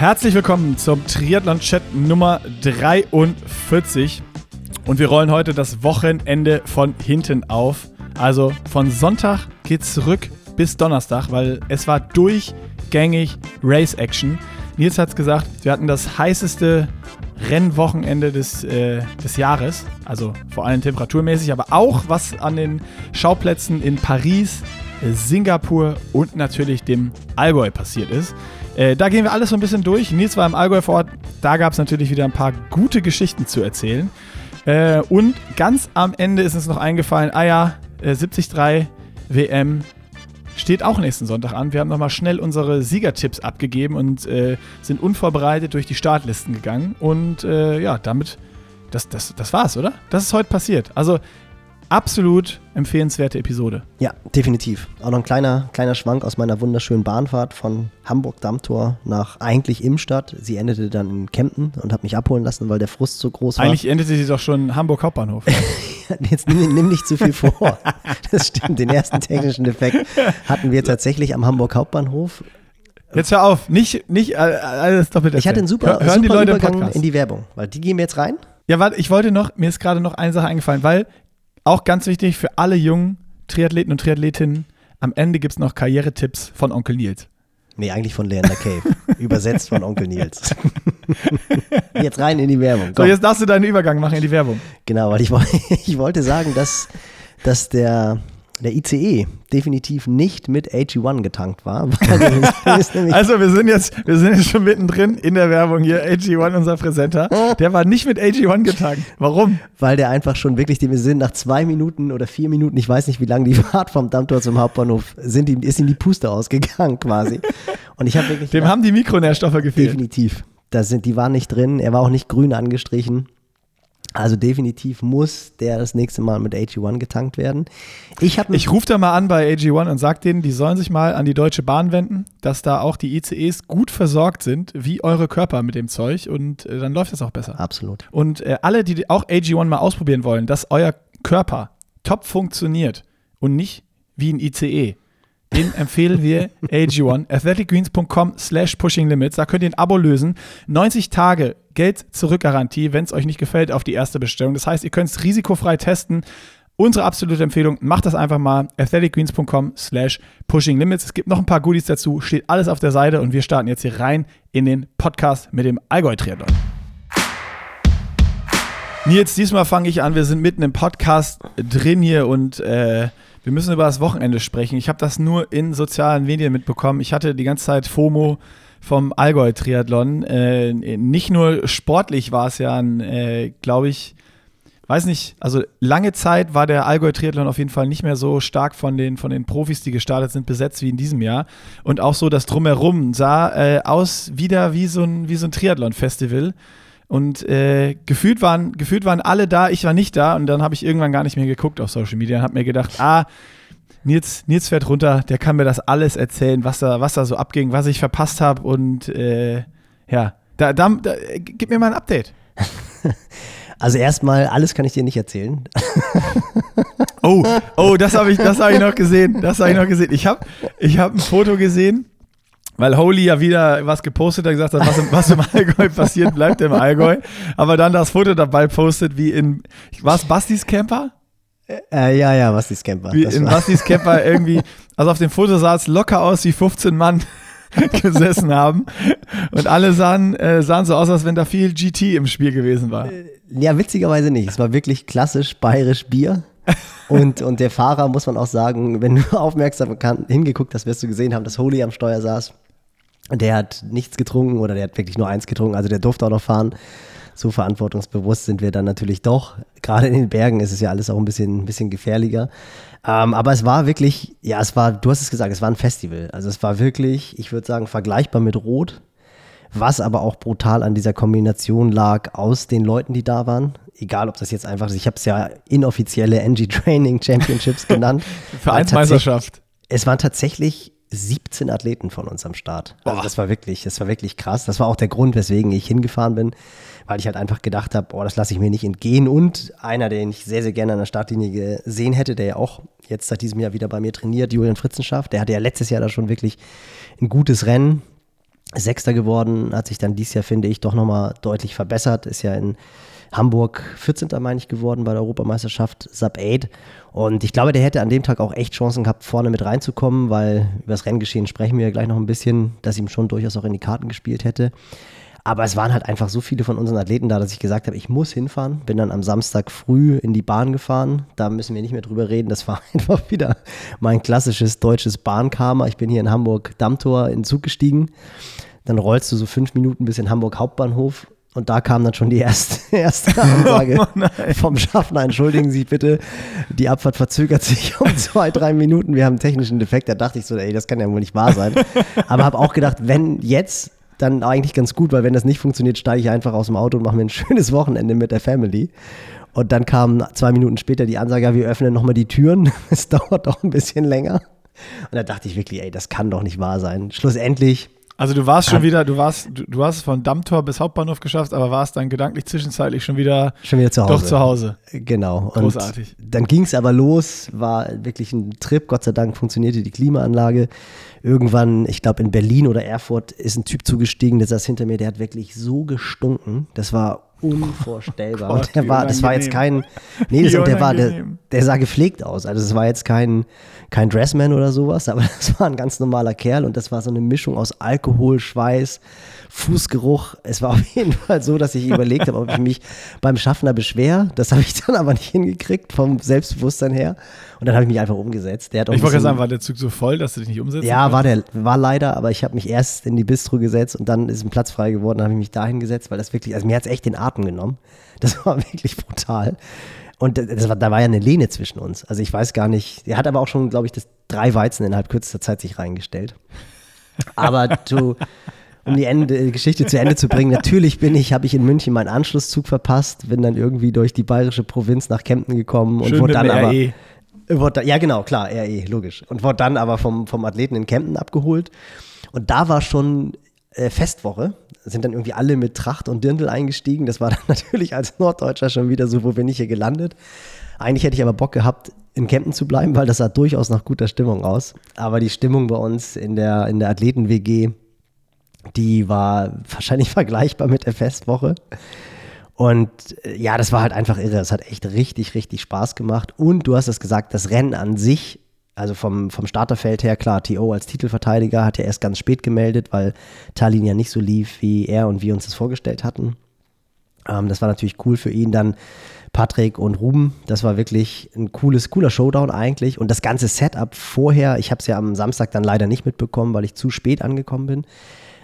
Herzlich willkommen zum Triathlon-Chat Nummer 43. Und wir rollen heute das Wochenende von hinten auf. Also von Sonntag geht's zurück bis Donnerstag, weil es war durchgängig Race-Action. Nils hat's gesagt, wir hatten das heißeste Rennwochenende des, äh, des Jahres. Also vor allem temperaturmäßig, aber auch was an den Schauplätzen in Paris, Singapur und natürlich dem Allgäu passiert ist. Äh, da gehen wir alles so ein bisschen durch. Nils war im Allgäu vor Ort. Da gab es natürlich wieder ein paar gute Geschichten zu erzählen. Äh, und ganz am Ende ist uns noch eingefallen, ah ja, äh, 73 WM steht auch nächsten Sonntag an. Wir haben nochmal schnell unsere Siegertipps abgegeben und äh, sind unvorbereitet durch die Startlisten gegangen. Und äh, ja, damit, das, das, das war's, oder? Das ist heute passiert. Also absolut empfehlenswerte Episode. Ja, definitiv. Auch noch ein kleiner, kleiner Schwank aus meiner wunderschönen Bahnfahrt von Hamburg-Dammtor nach eigentlich Imstadt. Sie endete dann in Kempten und hat mich abholen lassen, weil der Frust so groß war. Eigentlich endete sie doch schon Hamburg Hauptbahnhof. Jetzt nimm, nimm, nicht zu viel vor. Das stimmt, den ersten technischen Defekt hatten wir tatsächlich am Hamburg Hauptbahnhof. Jetzt hör auf, nicht, nicht alles doppelt Ich hatte einen super, Hör, hören super die Leute Übergang in die Werbung, weil die gehen wir jetzt rein. Ja, warte, ich wollte noch, mir ist gerade noch eine Sache eingefallen, weil auch ganz wichtig für alle jungen Triathleten und Triathletinnen, am Ende gibt es noch Karrieretipps von Onkel Nils. Nee, eigentlich von Leander Cave. Übersetzt von Onkel Nils. jetzt rein in die Werbung. Komm. So, jetzt darfst du deinen Übergang machen in die Werbung. Genau, weil ich, ich wollte sagen, dass, dass der, der ICE definitiv nicht mit AG1 getankt war. also wir sind, jetzt, wir sind jetzt schon mittendrin in der Werbung hier. AG1, unser Präsenter, der war nicht mit AG1 getankt. Warum? Weil der einfach schon wirklich, wir sind nach zwei Minuten oder vier Minuten, ich weiß nicht wie lange die Fahrt vom Dammtor zum Hauptbahnhof, sind die, ist ihm die Puste ausgegangen quasi. Und ich habe wirklich. Dem gedacht, haben die Mikronährstoffe gefehlt. Definitiv. Da sind, die waren nicht drin. Er war auch nicht grün angestrichen. Also definitiv muss der das nächste Mal mit AG1 getankt werden. Ich, ich rufe da mal an bei AG1 und sage denen, die sollen sich mal an die Deutsche Bahn wenden, dass da auch die ICEs gut versorgt sind, wie eure Körper mit dem Zeug und äh, dann läuft das auch besser. Absolut. Und äh, alle, die auch AG1 mal ausprobieren wollen, dass euer Körper top funktioniert und nicht wie ein ICE, den empfehlen wir AG1, athleticgreens.com slash pushing limits. Da könnt ihr ein Abo lösen. 90 Tage Geld zurück Garantie, wenn es euch nicht gefällt, auf die erste Bestellung. Das heißt, ihr könnt es risikofrei testen. Unsere absolute Empfehlung, macht das einfach mal. athleticgreens.com slash pushing limits. Es gibt noch ein paar Goodies dazu, steht alles auf der Seite und wir starten jetzt hier rein in den Podcast mit dem Allgäu Triathlon. Nils, diesmal fange ich an. Wir sind mitten im Podcast drin hier und äh, wir müssen über das Wochenende sprechen. Ich habe das nur in sozialen Medien mitbekommen. Ich hatte die ganze Zeit FOMO vom Allgäu-Triathlon. Äh, nicht nur sportlich war es ja äh, glaube ich, weiß nicht, also lange Zeit war der Allgäu-Triathlon auf jeden Fall nicht mehr so stark von den, von den Profis, die gestartet sind, besetzt wie in diesem Jahr. Und auch so das Drumherum sah äh, aus wieder wie so ein, so ein Triathlon-Festival. Und äh, gefühlt, waren, gefühlt waren alle da, ich war nicht da und dann habe ich irgendwann gar nicht mehr geguckt auf Social Media und habe mir gedacht, ah, Nils, Nils fährt runter, der kann mir das alles erzählen, was da, was da so abging, was ich verpasst habe und äh, ja, da, da, da, gib mir mal ein Update. Also erstmal, alles kann ich dir nicht erzählen. Oh, oh, das habe ich, hab ich noch gesehen. Das habe ich noch gesehen. Ich habe ich hab ein Foto gesehen weil Holy ja wieder was gepostet hat, gesagt hat, was im, was im Allgäu passiert, bleibt im Allgäu. Aber dann das Foto dabei postet, wie in, war es Bastis Camper? Äh, ja, ja, Bastis Camper. Wie in Bastis Camper irgendwie, also auf dem Foto sah es locker aus, wie 15 Mann gesessen haben. Und alle sahen, äh, sahen so aus, als wenn da viel GT im Spiel gewesen war. Äh, ja, witzigerweise nicht. Es war wirklich klassisch bayerisch Bier. Und, und der Fahrer, muss man auch sagen, wenn du aufmerksam hingeguckt hast, wirst du gesehen haben, dass Holy am Steuer saß. Der hat nichts getrunken oder der hat wirklich nur eins getrunken, also der durfte auch noch fahren. So verantwortungsbewusst sind wir dann natürlich doch. Gerade in den Bergen ist es ja alles auch ein bisschen, ein bisschen gefährlicher. Ähm, aber es war wirklich, ja, es war, du hast es gesagt, es war ein Festival. Also es war wirklich, ich würde sagen, vergleichbar mit Rot. Was aber auch brutal an dieser Kombination lag aus den Leuten, die da waren. Egal, ob das jetzt einfach ist, ich habe es ja inoffizielle NG Training Championships genannt. Vereinsmeisterschaft. Es waren tatsächlich 17 Athleten von uns am Start. Also das war wirklich, das war wirklich krass. Das war auch der Grund, weswegen ich hingefahren bin, weil ich halt einfach gedacht habe, oh, das lasse ich mir nicht entgehen. Und einer, den ich sehr, sehr gerne an der Startlinie gesehen hätte, der ja auch jetzt seit diesem Jahr wieder bei mir trainiert, Julian Fritzenschaft, der hatte ja letztes Jahr da schon wirklich ein gutes Rennen. Sechster geworden, hat sich dann dieses Jahr, finde ich, doch nochmal deutlich verbessert. Ist ja in Hamburg 14. meine ich geworden bei der Europameisterschaft Sub 8. Und ich glaube, der hätte an dem Tag auch echt Chancen gehabt, vorne mit reinzukommen, weil über das Renngeschehen sprechen wir gleich noch ein bisschen, dass ihm schon durchaus auch in die Karten gespielt hätte. Aber es waren halt einfach so viele von unseren Athleten da, dass ich gesagt habe, ich muss hinfahren. Bin dann am Samstag früh in die Bahn gefahren. Da müssen wir nicht mehr drüber reden. Das war einfach wieder mein klassisches deutsches Bahnkarma. Ich bin hier in Hamburg Dammtor in Zug gestiegen. Dann rollst du so fünf Minuten bis in Hamburg Hauptbahnhof und da kam dann schon die erste, erste Ansage oh vom Schaffner. Entschuldigen Sie bitte, die Abfahrt verzögert sich um zwei, drei Minuten. Wir haben einen technischen Defekt. Da dachte ich so, ey, das kann ja wohl nicht wahr sein. Aber habe auch gedacht, wenn jetzt, dann eigentlich ganz gut, weil wenn das nicht funktioniert, steige ich einfach aus dem Auto und mache mir ein schönes Wochenende mit der Family. Und dann kam zwei Minuten später die Ansage, ja, wir öffnen nochmal die Türen. Es dauert doch ein bisschen länger. Und da dachte ich wirklich, ey, das kann doch nicht wahr sein. Schlussendlich also du warst schon wieder, du warst, du, du hast es von Dammtor bis Hauptbahnhof geschafft, aber warst dann gedanklich zwischenzeitlich schon wieder, schon wieder zu Hause. Doch zu Hause. Genau. Großartig. Und dann ging es aber los, war wirklich ein Trip. Gott sei Dank funktionierte die Klimaanlage. Irgendwann, ich glaube in Berlin oder Erfurt, ist ein Typ zugestiegen, der saß hinter mir, der hat wirklich so gestunken. Das war unvorstellbar. Oh Gott, und der war, das war jetzt kein, nee, das, der war, der, der sah gepflegt aus. Also es war jetzt kein, kein Dressman oder sowas, aber das war ein ganz normaler Kerl und das war so eine Mischung aus Alkohol, Schweiß, Fußgeruch. Es war auf jeden Fall so, dass ich überlegt habe, ob ich mich beim Schaffner beschwer. Das habe ich dann aber nicht hingekriegt vom Selbstbewusstsein her. Und dann habe ich mich einfach umgesetzt. Der hat ich wollte gerade sagen, war der Zug so voll, dass du dich nicht umsetzt? Ja, war der, war leider, aber ich habe mich erst in die Bistro gesetzt und dann ist ein Platz frei geworden. Dann habe ich mich dahin gesetzt, weil das wirklich, also mir hat es echt den Atem genommen. Das war wirklich brutal. Und das war, da war ja eine Lehne zwischen uns. Also ich weiß gar nicht. Er hat aber auch schon, glaube ich, das drei Weizen innerhalb kürzester Zeit sich reingestellt. Aber du, um die Ende, Geschichte zu Ende zu bringen, natürlich bin ich, habe ich in München meinen Anschlusszug verpasst, bin dann irgendwie durch die bayerische Provinz nach Kempten gekommen und Schön wurde dann aber. RE. Wurde, ja, genau, klar, RE, logisch. Und wurde dann aber vom, vom Athleten in Kempten abgeholt. Und da war schon äh, Festwoche, sind dann irgendwie alle mit Tracht und Dirndl eingestiegen. Das war dann natürlich als Norddeutscher schon wieder so, wo bin ich hier gelandet. Eigentlich hätte ich aber Bock gehabt, in Kempten zu bleiben, weil das sah durchaus nach guter Stimmung aus. Aber die Stimmung bei uns in der, in der Athleten-WG, die war wahrscheinlich vergleichbar mit der Festwoche. Und äh, ja, das war halt einfach irre. Es hat echt richtig, richtig Spaß gemacht. Und du hast es gesagt, das Rennen an sich, also vom, vom Starterfeld her, klar, TO als Titelverteidiger hat ja erst ganz spät gemeldet, weil Tallinn ja nicht so lief, wie er und wir uns das vorgestellt hatten. Ähm, das war natürlich cool für ihn. Dann Patrick und Ruben, das war wirklich ein cooles, cooler Showdown eigentlich. Und das ganze Setup vorher, ich habe es ja am Samstag dann leider nicht mitbekommen, weil ich zu spät angekommen bin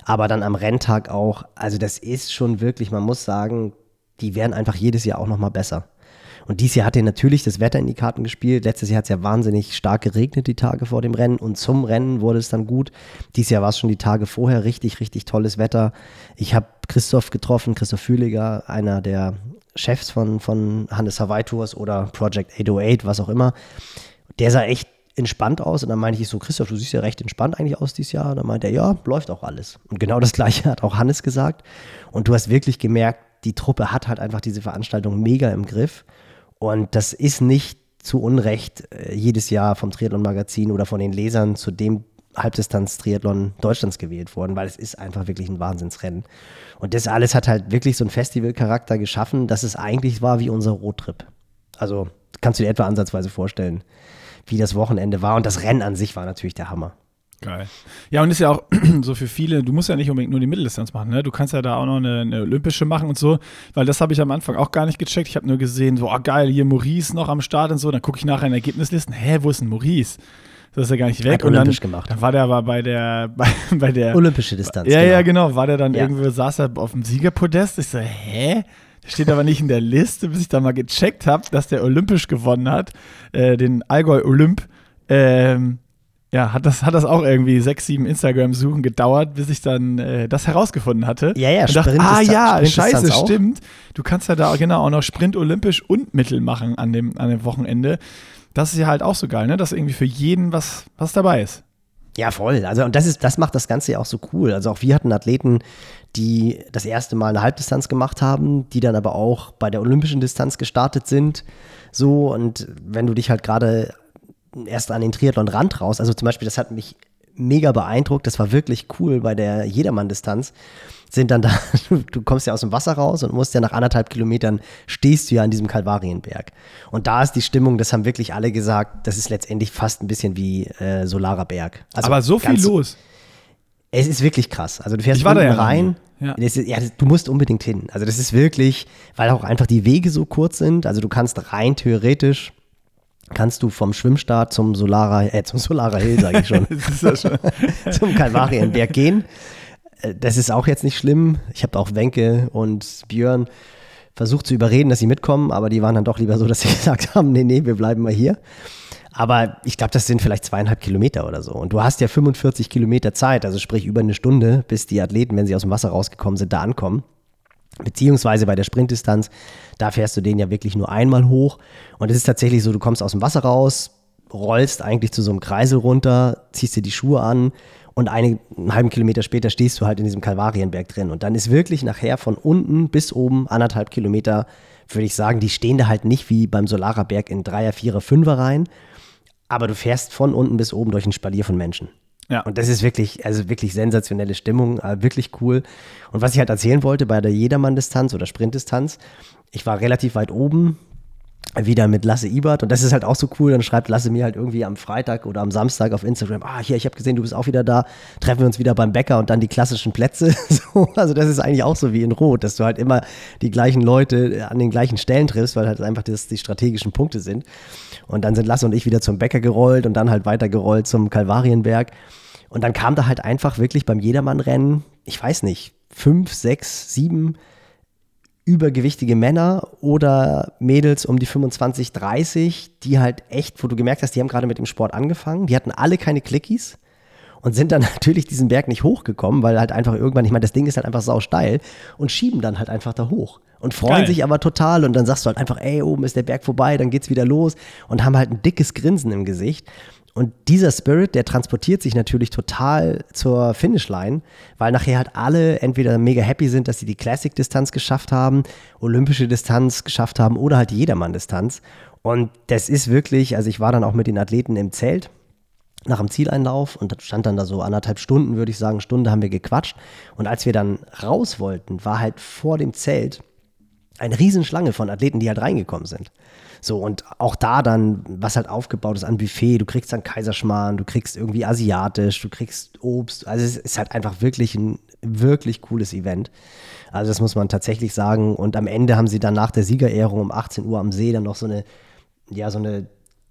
aber dann am Renntag auch. Also das ist schon wirklich, man muss sagen, die werden einfach jedes Jahr auch nochmal besser. Und dieses Jahr hat er natürlich das Wetter in die Karten gespielt. Letztes Jahr hat es ja wahnsinnig stark geregnet, die Tage vor dem Rennen. Und zum Rennen wurde es dann gut. Dieses Jahr war es schon die Tage vorher richtig, richtig tolles Wetter. Ich habe Christoph getroffen, Christoph Fühliger, einer der Chefs von, von Hannes Hawaii Tours oder Project 808, was auch immer. Der sah echt entspannt aus. Und dann meinte ich so, Christoph, du siehst ja recht entspannt eigentlich aus dieses Jahr. Und dann meinte er, ja, läuft auch alles. Und genau das Gleiche hat auch Hannes gesagt. Und du hast wirklich gemerkt, die Truppe hat halt einfach diese Veranstaltung mega im Griff. Und das ist nicht zu Unrecht äh, jedes Jahr vom Triathlon-Magazin oder von den Lesern zu dem Halbdistanz-Triathlon Deutschlands gewählt worden, weil es ist einfach wirklich ein Wahnsinnsrennen. Und das alles hat halt wirklich so einen Festivalcharakter geschaffen, dass es eigentlich war wie unser Roadtrip. Also kannst du dir etwa ansatzweise vorstellen wie das Wochenende war. Und das Rennen an sich war natürlich der Hammer. Geil. Ja, und ist ja auch so für viele, du musst ja nicht unbedingt nur die Mitteldistanz machen, ne? Du kannst ja da auch noch eine, eine olympische machen und so, weil das habe ich am Anfang auch gar nicht gecheckt. Ich habe nur gesehen, so, oh geil, hier Maurice noch am Start und so. Dann gucke ich nachher in Ergebnislisten, hä, wo ist denn Maurice? Das ist ja gar nicht weg. Hat und olympisch dann, gemacht. Dann war der aber bei der, bei, bei der Olympische Distanz. Ja, genau. ja, genau. War der dann ja. irgendwo, saß er auf dem Siegerpodest. Ich so, hä? Steht aber nicht in der Liste, bis ich da mal gecheckt habe, dass der olympisch gewonnen hat, äh, den Allgäu Olymp. Ähm, ja, hat das, hat das auch irgendwie sechs, sieben Instagram-Suchen gedauert, bis ich dann äh, das herausgefunden hatte. Ja, ja, und dachte, Ah ja, scheiße, stimmt. Du kannst ja da genau auch noch Sprint olympisch und Mittel machen an dem, an dem Wochenende. Das ist ja halt auch so geil, ne? Dass irgendwie für jeden was, was dabei ist. Ja, voll. Also, und das ist, das macht das Ganze ja auch so cool. Also auch wir hatten Athleten, die das erste Mal eine Halbdistanz gemacht haben, die dann aber auch bei der olympischen Distanz gestartet sind. So, und wenn du dich halt gerade erst an den Triathlon-Rand raus. Also zum Beispiel, das hat mich mega beeindruckt. Das war wirklich cool bei der Jedermann-Distanz. Sind dann da, du kommst ja aus dem Wasser raus und musst ja nach anderthalb Kilometern stehst du ja an diesem Kalvarienberg. Und da ist die Stimmung, das haben wirklich alle gesagt, das ist letztendlich fast ein bisschen wie äh, Solarer Berg. Also Aber so viel los. Es ist wirklich krass. Also du fährst da ja rein. Ja. Ist, ja, du musst unbedingt hin. Also das ist wirklich, weil auch einfach die Wege so kurz sind. Also du kannst rein theoretisch kannst du vom Schwimmstart zum Solara, äh, zum Solara Hill, sage ich schon, zum Kalvarienberg gehen. Äh, das ist auch jetzt nicht schlimm. Ich habe auch Wenke und Björn versucht zu überreden, dass sie mitkommen, aber die waren dann doch lieber so, dass sie gesagt haben, nee, nee, wir bleiben mal hier. Aber ich glaube, das sind vielleicht zweieinhalb Kilometer oder so. Und du hast ja 45 Kilometer Zeit, also sprich über eine Stunde, bis die Athleten, wenn sie aus dem Wasser rausgekommen sind, da ankommen. Beziehungsweise bei der Sprintdistanz, da fährst du den ja wirklich nur einmal hoch. Und es ist tatsächlich so, du kommst aus dem Wasser raus, rollst eigentlich zu so einem Kreisel runter, ziehst dir die Schuhe an und einen, einen halben Kilometer später stehst du halt in diesem Kalvarienberg drin. Und dann ist wirklich nachher von unten bis oben anderthalb Kilometer, würde ich sagen, die stehen da halt nicht wie beim Solarerberg in Dreier, Vierer, Fünfer rein. Aber du fährst von unten bis oben durch ein Spalier von Menschen. Ja. Und das ist wirklich, also wirklich sensationelle Stimmung, äh, wirklich cool. Und was ich halt erzählen wollte bei der Jedermann-Distanz oder Sprintdistanz, ich war relativ weit oben, wieder mit Lasse Ibert und das ist halt auch so cool, dann schreibt Lasse mir halt irgendwie am Freitag oder am Samstag auf Instagram, ah hier, ich habe gesehen, du bist auch wieder da, treffen wir uns wieder beim Bäcker und dann die klassischen Plätze. so, also das ist eigentlich auch so wie in Rot, dass du halt immer die gleichen Leute an den gleichen Stellen triffst, weil halt einfach das die strategischen Punkte sind. Und dann sind Lasse und ich wieder zum Bäcker gerollt und dann halt weiter gerollt zum Kalvarienberg. Und dann kam da halt einfach wirklich beim Jedermann-Rennen, ich weiß nicht, fünf, sechs, sieben übergewichtige Männer oder Mädels um die 25, 30, die halt echt, wo du gemerkt hast, die haben gerade mit dem Sport angefangen, die hatten alle keine Clickies und sind dann natürlich diesen Berg nicht hochgekommen, weil halt einfach irgendwann, ich meine, das Ding ist halt einfach sau steil und schieben dann halt einfach da hoch und freuen Geil. sich aber total und dann sagst du halt einfach, ey, oben ist der Berg vorbei, dann geht's wieder los und haben halt ein dickes Grinsen im Gesicht und dieser Spirit, der transportiert sich natürlich total zur Finishline, weil nachher halt alle entweder mega happy sind, dass sie die Classic-Distanz geschafft haben, olympische Distanz geschafft haben oder halt Jedermann-Distanz. Und das ist wirklich, also ich war dann auch mit den Athleten im Zelt nach dem Zieleinlauf und stand dann da so anderthalb Stunden, würde ich sagen, Stunde haben wir gequatscht. Und als wir dann raus wollten, war halt vor dem Zelt eine Riesenschlange von Athleten, die halt reingekommen sind. So, und auch da dann, was halt aufgebaut ist an Buffet, du kriegst dann Kaiserschmarrn, du kriegst irgendwie asiatisch, du kriegst Obst. Also es ist halt einfach wirklich ein wirklich cooles Event. Also das muss man tatsächlich sagen. Und am Ende haben sie dann nach der Siegerehrung um 18 Uhr am See dann noch so eine, ja, so eine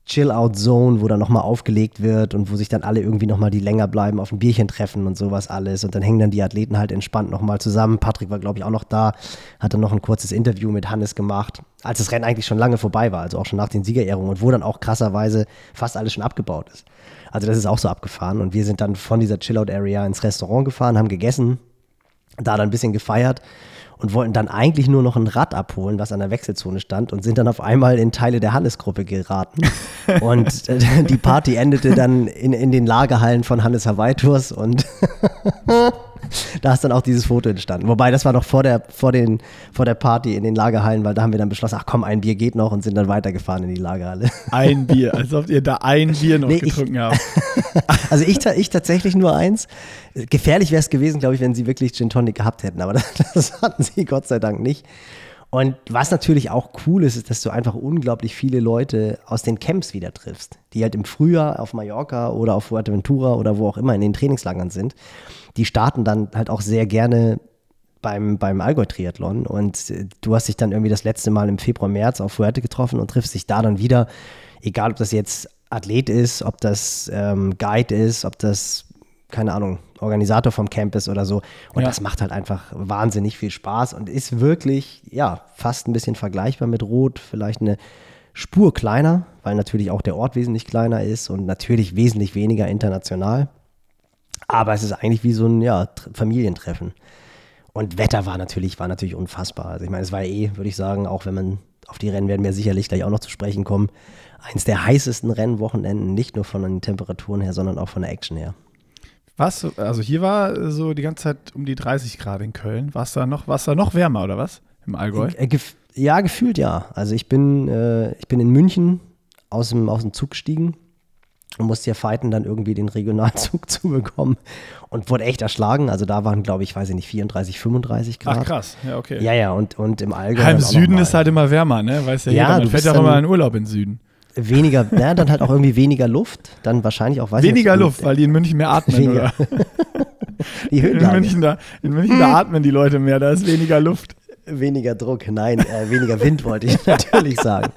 Chill-Out-Zone, wo dann nochmal aufgelegt wird und wo sich dann alle irgendwie nochmal, die länger bleiben, auf ein Bierchen treffen und sowas alles. Und dann hängen dann die Athleten halt entspannt nochmal zusammen. Patrick war, glaube ich, auch noch da, hat dann noch ein kurzes Interview mit Hannes gemacht, als das Rennen eigentlich schon lange vorbei war, also auch schon nach den Siegerehrungen und wo dann auch krasserweise fast alles schon abgebaut ist. Also das ist auch so abgefahren. Und wir sind dann von dieser Chill-Out-Area ins Restaurant gefahren, haben gegessen, da dann ein bisschen gefeiert und wollten dann eigentlich nur noch ein Rad abholen, was an der Wechselzone stand und sind dann auf einmal in Teile der Hannes-Gruppe geraten. und äh, die Party endete dann in, in den Lagerhallen von Hannes Hawaii Tours und da ist dann auch dieses Foto entstanden. Wobei, das war noch vor der, vor, den, vor der Party in den Lagerhallen, weil da haben wir dann beschlossen, ach komm, ein Bier geht noch und sind dann weitergefahren in die Lagerhalle. Ein Bier, als ob ihr da ein Bier noch nee, getrunken ich, habt. also ich, ich tatsächlich nur eins. Gefährlich wäre es gewesen, glaube ich, wenn sie wirklich Gin Tonic gehabt hätten, aber das, das hatten sie Gott sei Dank nicht. Und was natürlich auch cool ist, ist, dass du einfach unglaublich viele Leute aus den Camps wieder triffst, die halt im Frühjahr auf Mallorca oder auf Fuerteventura oder wo auch immer in den Trainingslagern sind. Die starten dann halt auch sehr gerne beim, beim Allgäu-Triathlon und äh, du hast dich dann irgendwie das letzte Mal im Februar, März auf Fuerte getroffen und triffst dich da dann wieder, egal ob das jetzt Athlet ist, ob das ähm, Guide ist, ob das keine Ahnung, Organisator vom Campus oder so. Und ja. das macht halt einfach wahnsinnig viel Spaß und ist wirklich, ja, fast ein bisschen vergleichbar mit Rot, vielleicht eine Spur kleiner, weil natürlich auch der Ort wesentlich kleiner ist und natürlich wesentlich weniger international. Aber es ist eigentlich wie so ein ja, Familientreffen. Und Wetter war natürlich, war natürlich unfassbar. Also ich meine, es war eh, würde ich sagen, auch wenn man auf die Rennen werden wir sicherlich gleich auch noch zu sprechen kommen, eins der heißesten Rennwochenenden, nicht nur von den Temperaturen her, sondern auch von der Action her. Was? Also hier war so die ganze Zeit um die 30 Grad in Köln. War es da noch, da noch wärmer oder was? Im Allgäu? Äh, ja, gefühlt ja. Also ich bin, äh, ich bin in München aus dem, aus dem Zug gestiegen und musste ja fighten, dann irgendwie den Regionalzug zu bekommen und wurde echt erschlagen. Also da waren, glaube ich, weiß ich nicht, 34, 35 Grad. Ach krass, ja, okay. Ja, ja, und, und im Allgäu. Im Süden ist halt immer wärmer, ne? Weißt ja, Ja, jeder. Man du fährt ja auch immer in Urlaub in Süden. weniger, ja, dann halt auch irgendwie weniger Luft. Dann wahrscheinlich auch, weiß Weniger nicht, Luft, weil die in München mehr atmen, Weniger. oder? die In Höhenlage. München, da, in München da atmen die Leute mehr, da ist weniger Luft. Weniger Druck, nein, äh, weniger Wind wollte ich natürlich sagen.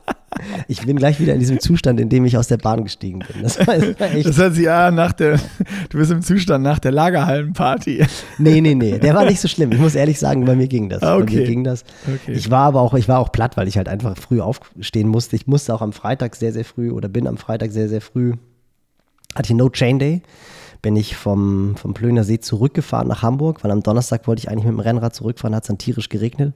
Ich bin gleich wieder in diesem Zustand, in dem ich aus der Bahn gestiegen bin. Das war echt. Das hört sich an nach der, du bist im Zustand nach der Lagerhallenparty. Nee, nee, nee, der war nicht so schlimm. Ich muss ehrlich sagen, bei mir ging das. Ah, Bei okay. mir ging das. Okay. Ich war aber auch, ich war auch platt, weil ich halt einfach früh aufstehen musste. Ich musste auch am Freitag sehr, sehr früh oder bin am Freitag sehr, sehr früh. Hatte ich No Chain Day. Bin ich vom, vom Plöner See zurückgefahren nach Hamburg, weil am Donnerstag wollte ich eigentlich mit dem Rennrad zurückfahren, hat es dann tierisch geregnet.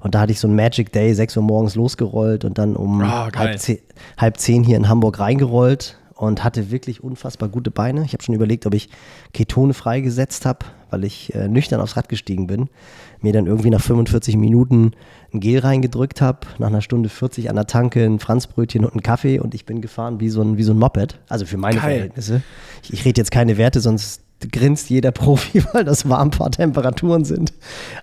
Und da hatte ich so ein Magic Day, 6 Uhr morgens losgerollt und dann um geil. halb, zehn, halb zehn hier in Hamburg reingerollt und hatte wirklich unfassbar gute Beine. Ich habe schon überlegt, ob ich Ketone freigesetzt habe, weil ich äh, nüchtern aufs Rad gestiegen bin. Mir dann irgendwie nach 45 Minuten ein Gel reingedrückt habe, nach einer Stunde 40 an der Tanke ein Franzbrötchen und einen Kaffee und ich bin gefahren wie so ein, wie so ein Moped. Also für meine Geil. Verhältnisse. Ich, ich rede jetzt keine Werte, sonst grinst jeder Profi, weil das Warmfahrtemperaturen sind.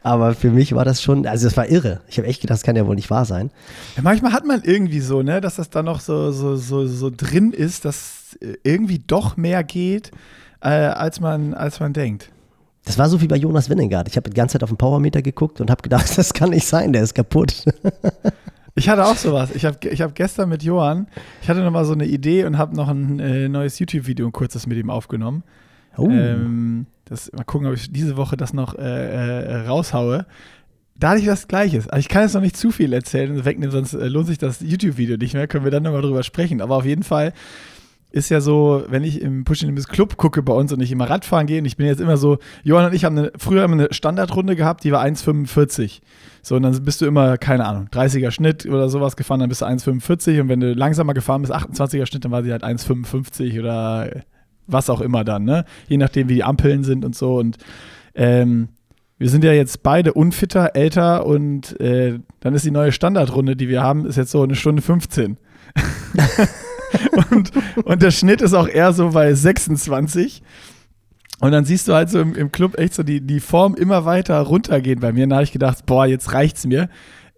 Aber für mich war das schon, also es war irre. Ich habe echt gedacht, das kann ja wohl nicht wahr sein. Ja, manchmal hat man irgendwie so, ne, dass das da noch so, so, so, so drin ist, dass irgendwie doch mehr geht, äh, als, man, als man denkt. Das war so wie bei Jonas Winnegard. Ich habe die ganze Zeit auf den Powermeter geguckt und habe gedacht, das kann nicht sein, der ist kaputt. Ich hatte auch sowas. Ich habe ich hab gestern mit Johann, ich hatte nochmal so eine Idee und habe noch ein äh, neues YouTube-Video, ein kurzes mit ihm aufgenommen. Oh. Ähm, das, mal gucken, ob ich diese Woche das noch äh, äh, raushaue. Da hatte ich was Gleiches. Also ich kann jetzt noch nicht zu viel erzählen und wegnehmen, sonst äh, lohnt sich das YouTube-Video nicht mehr. Können wir dann nochmal drüber sprechen. Aber auf jeden Fall ist ja so, wenn ich im Push in Limits Club gucke bei uns und ich immer Radfahren gehe und ich bin jetzt immer so, Johann und ich haben eine, früher immer eine Standardrunde gehabt, die war 1,45. So, und dann bist du immer, keine Ahnung, 30er Schnitt oder sowas gefahren, dann bist du 1,45 und wenn du langsamer gefahren bist, 28er Schnitt, dann war sie halt 1,55 oder was auch immer dann, ne? Je nachdem, wie die Ampeln sind und so. Und ähm, wir sind ja jetzt beide unfitter, älter und äh, dann ist die neue Standardrunde, die wir haben, ist jetzt so eine Stunde 15. und, und der Schnitt ist auch eher so bei 26. Und dann siehst du halt so im, im Club echt so die, die Form immer weiter runtergehen bei mir. Und da habe ich gedacht, boah, jetzt reicht's mir.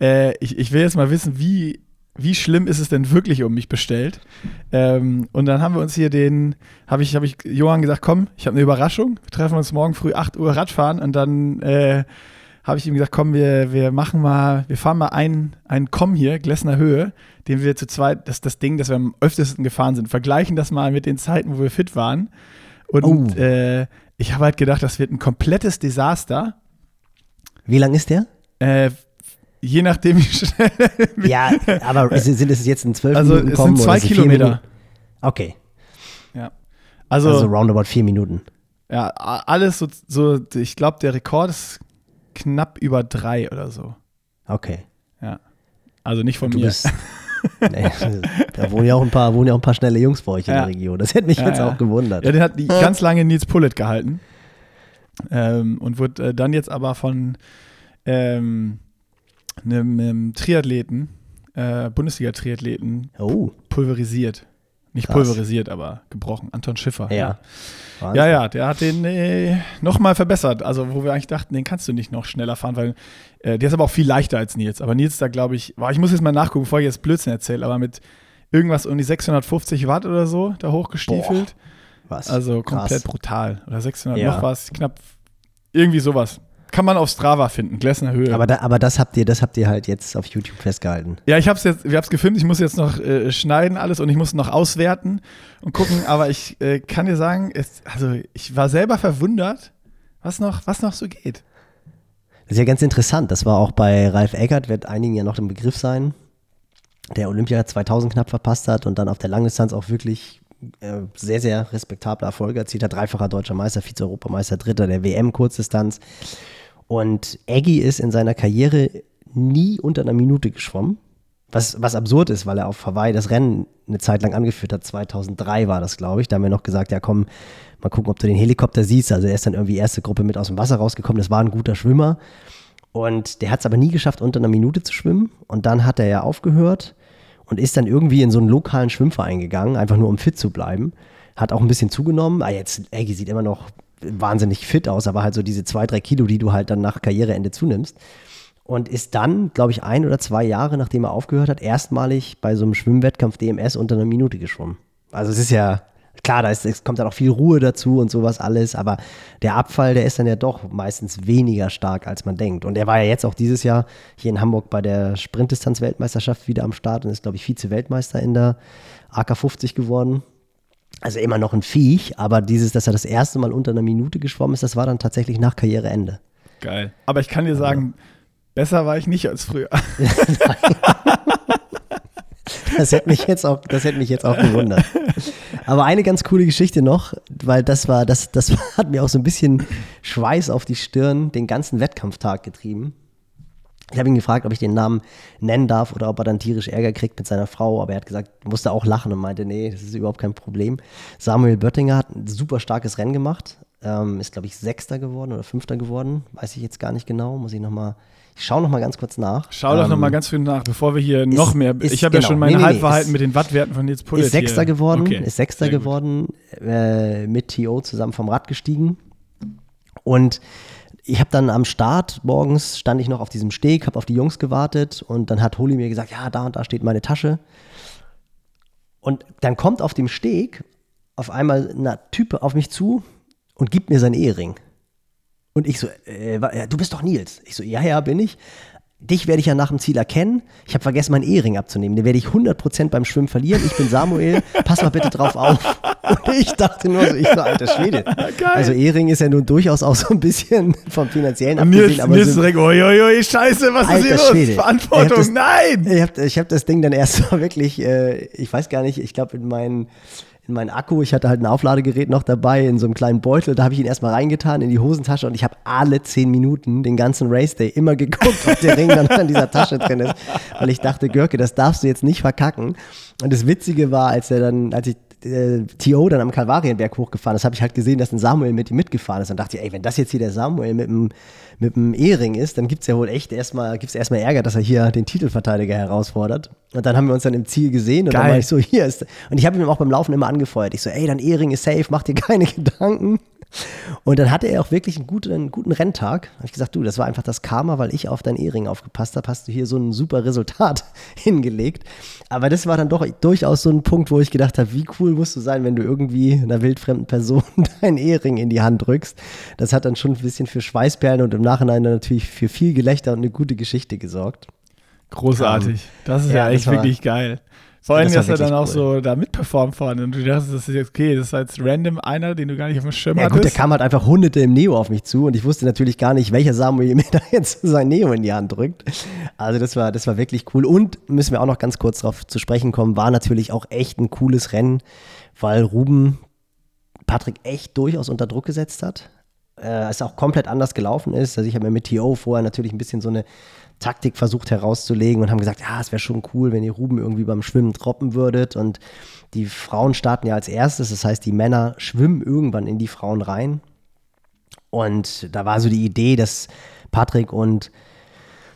Äh, ich, ich will jetzt mal wissen, wie, wie schlimm ist es denn wirklich um mich bestellt? Ähm, und dann haben wir uns hier den, habe ich, hab ich Johann gesagt, komm, ich habe eine Überraschung. Wir treffen uns morgen früh 8 Uhr Radfahren und dann äh, habe ich ihm gesagt, komm, wir, wir machen mal, wir fahren mal einen, einen Komm hier, Glessner Höhe, den wir zu zweit, das ist das Ding, das wir am öftesten gefahren sind, vergleichen das mal mit den Zeiten, wo wir fit waren. Und Oh. äh, ich habe halt gedacht, das wird ein komplettes Desaster. Wie lang ist der? Äh, je nachdem, wie schnell. Ja, aber ist, sind es jetzt in zwölf Also, Minuten es kommen sind zwei es Kilometer. Minuten? Okay, ja. Also, also roundabout vier Minuten. ja, alles so, so ich glaube, der Rekord ist knapp über drei oder so. Okay. Ja. Also nicht von Du mir. bist. nee, da wohnen ja auch ein paar, wohnen ja auch ein paar schnelle Jungs bei euch in Ja. der Region. Das hätte mich Ja, jetzt auch gewundert. Ja, den hat ganz lange Nils Pullet gehalten. Ähm, und wurde äh, dann jetzt aber von ähm, einem, ähm, Triathleten, äh, Bundesliga-Triathleten, Oh, pulverisiert. Nicht Krass. pulverisiert, aber gebrochen. Anton Schiffer. ja. Wahnsinn. Ja, ja, der hat den äh, nochmal verbessert. Also, wo wir eigentlich dachten, den kannst du nicht noch schneller fahren, weil äh, der ist aber auch viel leichter als Nils. Aber Nils da, glaube ich, boah, ich muss jetzt mal nachgucken, bevor ich jetzt Blödsinn erzähle, aber mit irgendwas um die 650 Watt oder so da hochgestiefelt. Was? Also Krass. komplett brutal. Oder 600 Ja. noch was, knapp irgendwie sowas. Kann man auf Strava finden, Glessner Höhe. Aber, da, aber das habt ihr, das habt ihr halt jetzt auf YouTube festgehalten. ja, ich hab's jetzt, wir hab's gefilmt, ich muss jetzt noch äh, schneiden alles und ich muss noch auswerten und gucken, aber ich äh, kann dir sagen, es, also ich war selber verwundert, was noch, was noch so geht. Das ist ja ganz interessant. Das war auch bei Ralf Eggert, wird einigen ja noch ein Begriff sein, der Olympia 2000 knapp verpasst hat und dann auf der Langdistanz auch wirklich äh, sehr, sehr respektable Erfolge erzielt hat. Dreifacher deutscher Meister, Vize-Europameister, Dritter der WM-Kurzdistanz. Und Eggy ist in seiner Karriere nie unter einer Minute geschwommen. Was, was absurd ist, weil er auf Hawaii das Rennen eine Zeit lang angeführt hat. 2003 war das, glaube ich. Da haben wir noch gesagt, ja komm, mal gucken, ob du den Helikopter siehst. Also er ist dann irgendwie erste Gruppe mit aus dem Wasser rausgekommen. Das war ein guter Schwimmer. Und der hat es aber nie geschafft, unter einer Minute zu schwimmen. Und dann hat er ja aufgehört. Und ist dann irgendwie in so einen lokalen Schwimmverein gegangen, einfach nur um fit zu bleiben. Hat auch ein bisschen zugenommen. Ah, jetzt, Eggy sieht immer noch wahnsinnig fit aus, aber halt so diese zwei, drei Kilo, die du halt dann nach Karriereende zunimmst. Und ist dann, glaube ich, ein oder zwei Jahre, nachdem er aufgehört hat, erstmalig bei so einem Schwimmwettkampf DMS unter einer Minute geschwommen. Also es ist ja, klar, da ist, es kommt dann auch viel Ruhe dazu und sowas alles, aber der Abfall, der ist dann ja doch meistens weniger stark, als man denkt. Und er war ja jetzt auch dieses Jahr hier in Hamburg bei der Sprintdistanz-Weltmeisterschaft wieder am Start und ist, glaube ich, Vize-Weltmeister in der AK 50 geworden. Also immer noch ein Viech, aber dieses, dass er das erste Mal unter einer Minute geschwommen ist, das war dann tatsächlich nach Karriereende. Geil. Aber ich kann dir sagen, ja. besser war ich nicht als früher. Das hätte mich jetzt auch, das hätte mich jetzt auch gewundert. Aber eine ganz coole Geschichte noch, weil das war, das, das hat mir auch so ein bisschen Schweiß auf die Stirn den ganzen Wettkampftag getrieben. Ich habe ihn gefragt, ob ich den Namen nennen darf oder ob er dann tierisch Ärger kriegt mit seiner Frau, aber er hat gesagt, musste auch lachen und meinte, nee, das ist überhaupt kein Problem. Samuel Böttinger hat ein super starkes Rennen gemacht, ähm, ist, glaube ich, Sechster geworden oder Fünfter geworden, weiß ich jetzt gar nicht genau, muss ich nochmal ich schaue noch mal ganz kurz nach. Schau doch ähm, noch mal ganz früh nach, bevor wir hier ist, noch mehr. Ist, ich habe genau, ja schon mein nee, nee, Halbverhalten mit den Wattwerten von Nils Pullet Ist Sechster hier. geworden, okay. ist Sechster geworden, äh, mit TO zusammen vom Rad gestiegen. Und ich habe dann am Start morgens stand ich noch auf diesem Steg, habe auf die Jungs gewartet und dann hat Holi mir gesagt, ja, da und da steht meine Tasche. Und dann kommt auf dem Steg auf einmal ein Typ auf mich zu und gibt mir seinen Ehering. Und ich so, äh, du bist doch Nils. Ich so, ja, ja, bin ich. Dich werde ich ja nach dem Ziel erkennen. Ich habe vergessen, meinen Ehering abzunehmen. Den werde ich 100% beim Schwimmen verlieren. Ich bin Samuel. Pass mal bitte drauf auf. Und ich dachte nur so, ich so, alter Schwede. Geil. Also Ehering ist ja nun durchaus auch so ein bisschen vom finanziellen abgesehen. Nils, aber Nils so, direkt, oi, oi, oi, scheiße, was ist hier los? Schwede. Verantwortung, das, nein! Ich habe ich hab das Ding dann erst mal wirklich, äh, ich weiß gar nicht, ich glaube in meinen in meinen Akku. Ich hatte halt ein Aufladegerät noch dabei in so einem kleinen Beutel. Da habe ich ihn erstmal reingetan in die Hosentasche und ich habe alle zehn Minuten den ganzen Race Day immer geguckt, ob der Ring dann in dieser Tasche drin ist. Weil ich dachte, Görke, das darfst du jetzt nicht verkacken. Und das Witzige war, als er dann, als ich äh, TO dann am Kalvarienberg hochgefahren ist, habe ich halt gesehen, dass ein Samuel mit ihm mitgefahren ist. Und dachte ich, ey, wenn das jetzt hier der Samuel mit dem, mit dem Ehering ist, dann gibt es ja wohl echt erstmal, gibt's erstmal Ärger, dass er hier den Titelverteidiger herausfordert. Und dann haben wir uns dann im Ziel gesehen und Geil. dann war ich so, hier ist. Und ich habe ihm auch beim Laufen immer angefeuert. Ich so, ey, dein Ehering ist safe, mach dir keine Gedanken. Und dann hatte er auch wirklich einen guten, einen guten Renntag. Habe ich gesagt, du, das war einfach das Karma, weil ich auf dein Ehring aufgepasst habe, hast du hier so ein super Resultat hingelegt. Aber das war dann doch durchaus so ein Punkt, wo ich gedacht habe, wie cool musst du sein, wenn du irgendwie einer wildfremden Person dein Ehring in die Hand drückst. Das hat dann schon ein bisschen für Schweißperlen und im Nachhinein dann natürlich für viel Gelächter und eine gute Geschichte gesorgt. Großartig. Das ist ja, ja echt wirklich geil. Vor allem, das dass er dann auch cool. so da mitperformt vorne und du dachtest, das ist jetzt okay, das war jetzt random einer, den du gar nicht auf dem Schirm ja, hattest. Ja gut, der kam halt einfach hunderte im Neo auf mich zu und ich wusste natürlich gar nicht, welcher Samuel mir da jetzt sein Neo in die Hand drückt. Also das war, das war wirklich cool und müssen wir auch noch ganz kurz darauf zu sprechen kommen, war natürlich auch echt ein cooles Rennen, weil Ruben Patrick echt durchaus unter Druck gesetzt hat. Äh, es auch komplett anders gelaufen ist. Also ich habe mir mit TO vorher natürlich ein bisschen so eine Taktik versucht herauszulegen und haben gesagt, ja, es wäre schon cool, wenn ihr Ruben irgendwie beim Schwimmen droppen würdet. Und die Frauen starten ja als erstes, das heißt, die Männer schwimmen irgendwann in die Frauen rein. Und da war so die Idee, dass Patrick und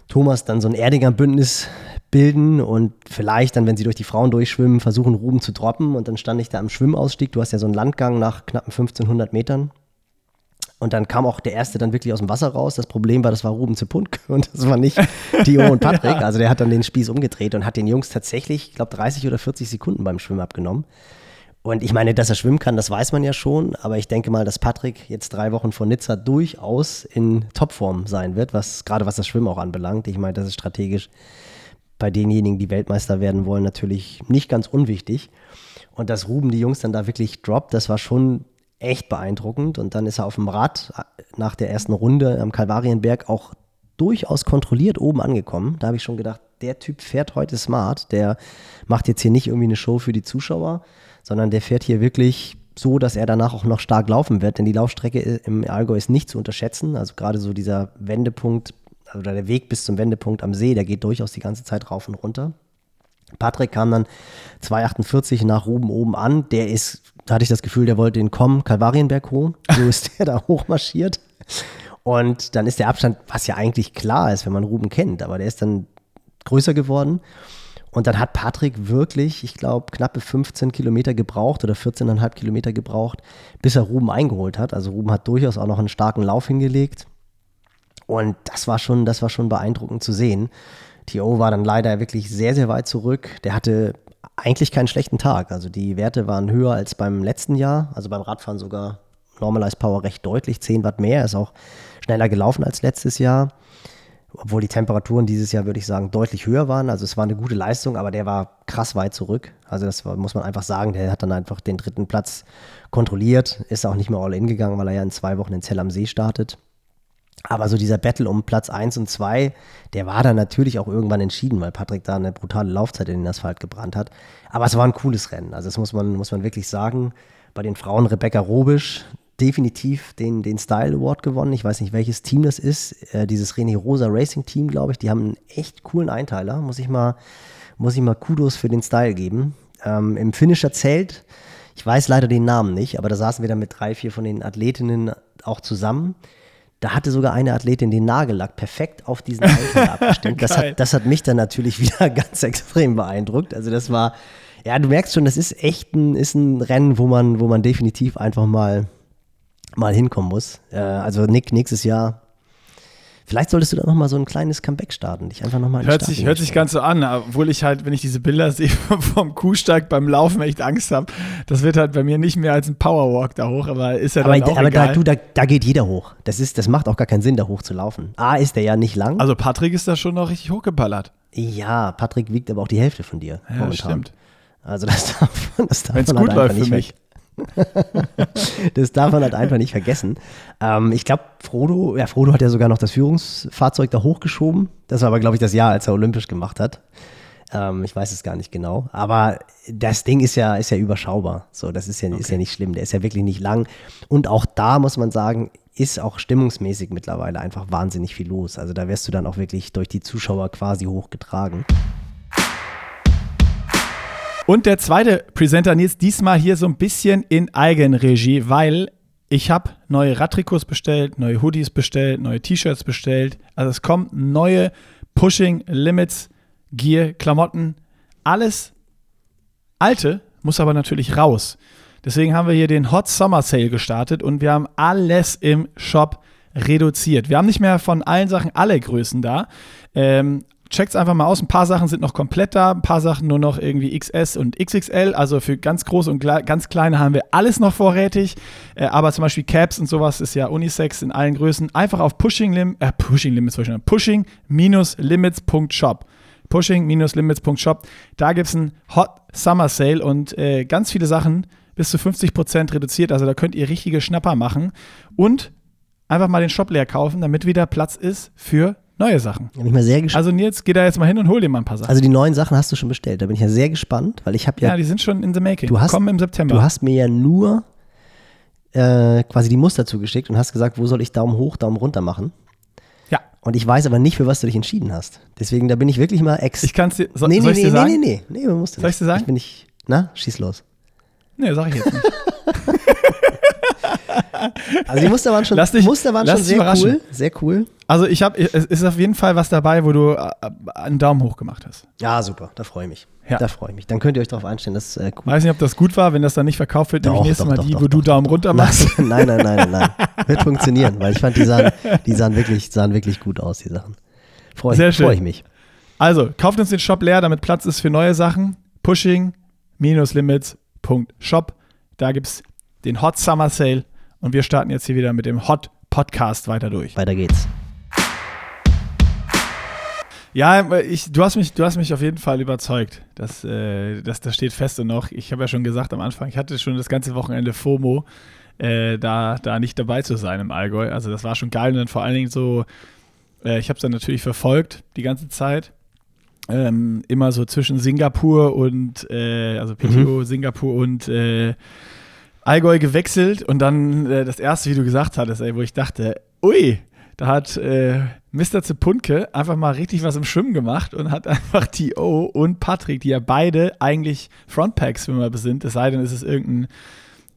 Thomas dann so ein Erdinger-Bündnis bilden und vielleicht dann, wenn sie durch die Frauen durchschwimmen, versuchen, Ruben zu droppen. Und dann stand ich da am Schwimmausstieg. Du hast ja so einen Landgang nach knapp 1500 Metern. Und dann kam auch der erste dann wirklich aus dem Wasser raus. Das Problem war, das war Ruben Zepunke und das war nicht Dio und Patrick. Also der hat dann den Spieß umgedreht und hat den Jungs tatsächlich, ich glaube, 30 oder 40 Sekunden beim Schwimmen abgenommen. Und ich meine, dass er schwimmen kann, das weiß man ja schon. Aber ich denke mal, dass Patrick jetzt drei Wochen vor Nizza durchaus in Topform sein wird, was gerade was das Schwimmen auch anbelangt. Ich meine, das ist strategisch bei denjenigen, die Weltmeister werden wollen, natürlich nicht ganz unwichtig. Und dass Ruben die Jungs dann da wirklich droppt, das war schon echt beeindruckend. Und dann ist er auf dem Rad nach der ersten Runde am Kalvarienberg auch durchaus kontrolliert oben angekommen. Da habe ich schon gedacht, der Typ fährt heute smart. Der macht jetzt hier nicht irgendwie eine Show für die Zuschauer, sondern der fährt hier wirklich so, dass er danach auch noch stark laufen wird. Denn die Laufstrecke im Allgäu ist nicht zu unterschätzen. Also gerade so dieser Wendepunkt oder der Weg bis zum Wendepunkt am See, der geht durchaus die ganze Zeit rauf und runter. Patrick kam dann 2,48 nach Ruben oben an. Der ist, da hatte ich das Gefühl, der wollte den kommen, Kalvarienberg holen. So ist der da hochmarschiert. Und dann ist der Abstand, was ja eigentlich klar ist, wenn man Ruben kennt, aber der ist dann größer geworden. Und dann hat Patrick wirklich, ich glaube, knappe 15 Kilometer gebraucht oder 14,5 Kilometer gebraucht, bis er Ruben eingeholt hat. Also Ruben hat durchaus auch noch einen starken Lauf hingelegt. Und das war schon, das war schon beeindruckend zu sehen. T.O. war dann leider wirklich sehr, sehr weit zurück. Der hatte eigentlich keinen schlechten Tag. Also die Werte waren höher als beim letzten Jahr. Also beim Radfahren sogar Normalized Power recht deutlich, 10 Watt mehr. Ist auch schneller gelaufen als letztes Jahr. Obwohl die Temperaturen dieses Jahr, würde ich sagen, deutlich höher waren. Also es war eine gute Leistung, aber der war krass weit zurück. Also das war, muss man einfach sagen. Der hat dann einfach den dritten Platz kontrolliert, ist auch nicht mehr all in gegangen, weil er ja in zwei Wochen in Zell am See startet. Aber so dieser Battle um Platz 1 und 2, der war dann natürlich auch irgendwann entschieden, weil Patrick da eine brutale Laufzeit in den Asphalt gebrannt hat. Aber es war ein cooles Rennen. Also das muss man, muss man wirklich sagen. Bei den Frauen Rebecca Robisch definitiv den, den Style Award gewonnen. Ich weiß nicht, welches Team das ist. Äh, dieses René Rosa Racing Team, glaube ich. Die haben einen echt coolen Einteiler. Muss ich mal, muss ich mal Kudos für den Style geben. Ähm, Im Finisher Zelt, ich weiß leider den Namen nicht, aber da saßen wir dann mit drei, vier von den Athletinnen auch zusammen. Da hatte sogar eine Athletin den Nagellack perfekt auf diesen Einzel abgestimmt. das, hat, das hat mich dann natürlich wieder ganz extrem beeindruckt. Also das war, ja, du merkst schon, das ist echt ein, ist ein Rennen, wo man, wo man definitiv einfach mal, mal hinkommen muss. Äh, also Nick, nächstes Jahr Vielleicht solltest du da nochmal so ein kleines Comeback starten, dich einfach nochmal Hört sich, hört sich ganz so an, obwohl ich halt, wenn ich diese Bilder sehe vom Kuhsteig beim Laufen echt Angst habe. Das wird halt bei mir nicht mehr als ein Powerwalk da hoch, aber ist ja aber, dann auch aber egal. Da, du, da, da geht jeder hoch. Das, ist, das macht auch gar keinen Sinn, da hoch zu laufen. A, ist der ja nicht lang. Also Patrick ist da schon noch richtig hochgeballert. Ja, Patrick wiegt aber auch die Hälfte von dir Ja, momentan. das stimmt. Also das darf, das darf Wenn es man gut halt läuft einfach für mich. Das darf man halt einfach nicht vergessen. Ähm, ich glaube, Frodo, ja, Frodo hat ja sogar noch das Führungsfahrzeug da hochgeschoben. Das war aber, glaube ich, das Jahr, als er olympisch gemacht hat. Ähm, ich weiß es gar nicht genau. Aber das Ding ist ja, ist ja überschaubar. So, das ist ja, ist ja nicht schlimm. Der ist ja wirklich nicht lang. Und auch da muss man sagen, ist auch stimmungsmäßig mittlerweile einfach wahnsinnig viel los. Also da wirst du dann auch wirklich durch die Zuschauer quasi hochgetragen. Und der zweite Presenter Nils, diesmal hier so ein bisschen in Eigenregie, weil ich habe neue Radtrikots bestellt, neue Hoodies bestellt, neue T-Shirts bestellt. Also es kommen neue Pushing Limits, Gear, Klamotten, alles alte muss aber natürlich raus. Deswegen haben wir hier den Hot Summer Sale gestartet und wir haben alles im Shop reduziert. Wir haben nicht mehr von allen Sachen alle Größen da. Ähm, checkt's einfach mal aus. Ein paar Sachen sind noch komplett da, ein paar Sachen nur noch irgendwie XS und XXL. Also für ganz große und ganz kleine haben wir alles noch vorrätig. Äh, aber zum Beispiel Caps und sowas ist ja Unisex in allen Größen. Einfach auf Pushing Lim äh, Pushing Limits. Pushing-Limits.shop. Pushing-Limits.shop. Da gibt es einen Hot Summer Sale und äh, ganz viele Sachen bis zu 50% reduziert. Also da könnt ihr richtige Schnapper machen und einfach mal den Shop leer kaufen, damit wieder Platz ist für neue Sachen. Da bin ich mal sehr gespannt. Also Nils, geh da jetzt mal hin und hol dir mal ein paar Sachen. Also die neuen Sachen hast du schon bestellt. Da bin ich ja sehr gespannt, weil ich habe ja ja, die sind schon in the making. Du hast- Kommen im September. Du hast mir ja nur äh, quasi die Muster zugeschickt und hast gesagt, wo soll ich Daumen hoch, Daumen runter machen. ja, Und ich weiß aber nicht, für was du dich entschieden hast. Deswegen, da bin ich wirklich mal ex. ich kann es dir. So, nee, nee, soll ich nee, dir nee, sagen? nee, nee, nee, nee, du Soll nicht. ich dir sagen? Ich bin nicht. Na, schieß los. Nee, sag ich jetzt nicht. Also die Muster waren schon, Lass dich- Muster waren schon sehr cool. Sehr cool. Also ich habe, es ist auf jeden Fall was dabei, wo du äh, einen Daumen hoch gemacht hast. Ja, super. Da freue ich mich. Ja. Da freue ich mich. Dann könnt ihr euch darauf einstellen. Das äh, cool. Weiß nicht, ob das gut war, wenn das dann nicht verkauft wird. nämlich nächstes Mal doch, die, doch, wo du Daumen runter machst. Nein, nein, nein, nein, nein. Wird funktionieren, weil ich fand, die sahen, die sahen, wirklich, sahen wirklich gut aus, die Sachen. Freue ich, freu ich mich. Also, kauft uns den Shop leer, damit Platz ist für neue Sachen. Pushing-Limits.shop. Da gibt es den Hot Summer Sale und wir starten jetzt hier wieder mit dem Hot Podcast weiter durch. Weiter geht's. Ja, ich, du, hast mich, du hast mich auf jeden Fall überzeugt. Das, äh, das, das steht fest und noch. Ich habe ja schon gesagt am Anfang, ich hatte schon das ganze Wochenende FOMO, äh, da, da nicht dabei zu sein im Allgäu. Also das war schon geil und dann vor allen Dingen so, äh, ich habe es dann natürlich verfolgt die ganze Zeit. Ähm, immer so zwischen Singapur und, äh, also PTO, Singapur und äh, Allgäu gewechselt und dann äh, das erste, wie du gesagt hattest, ey, wo ich dachte, ui, da hat äh, Mr. Zepunke einfach mal richtig was im Schwimmen gemacht und hat einfach T.O. und Patrick, die ja beide eigentlich Frontpack-Schwimmer sind, es sei denn, es ist irgendein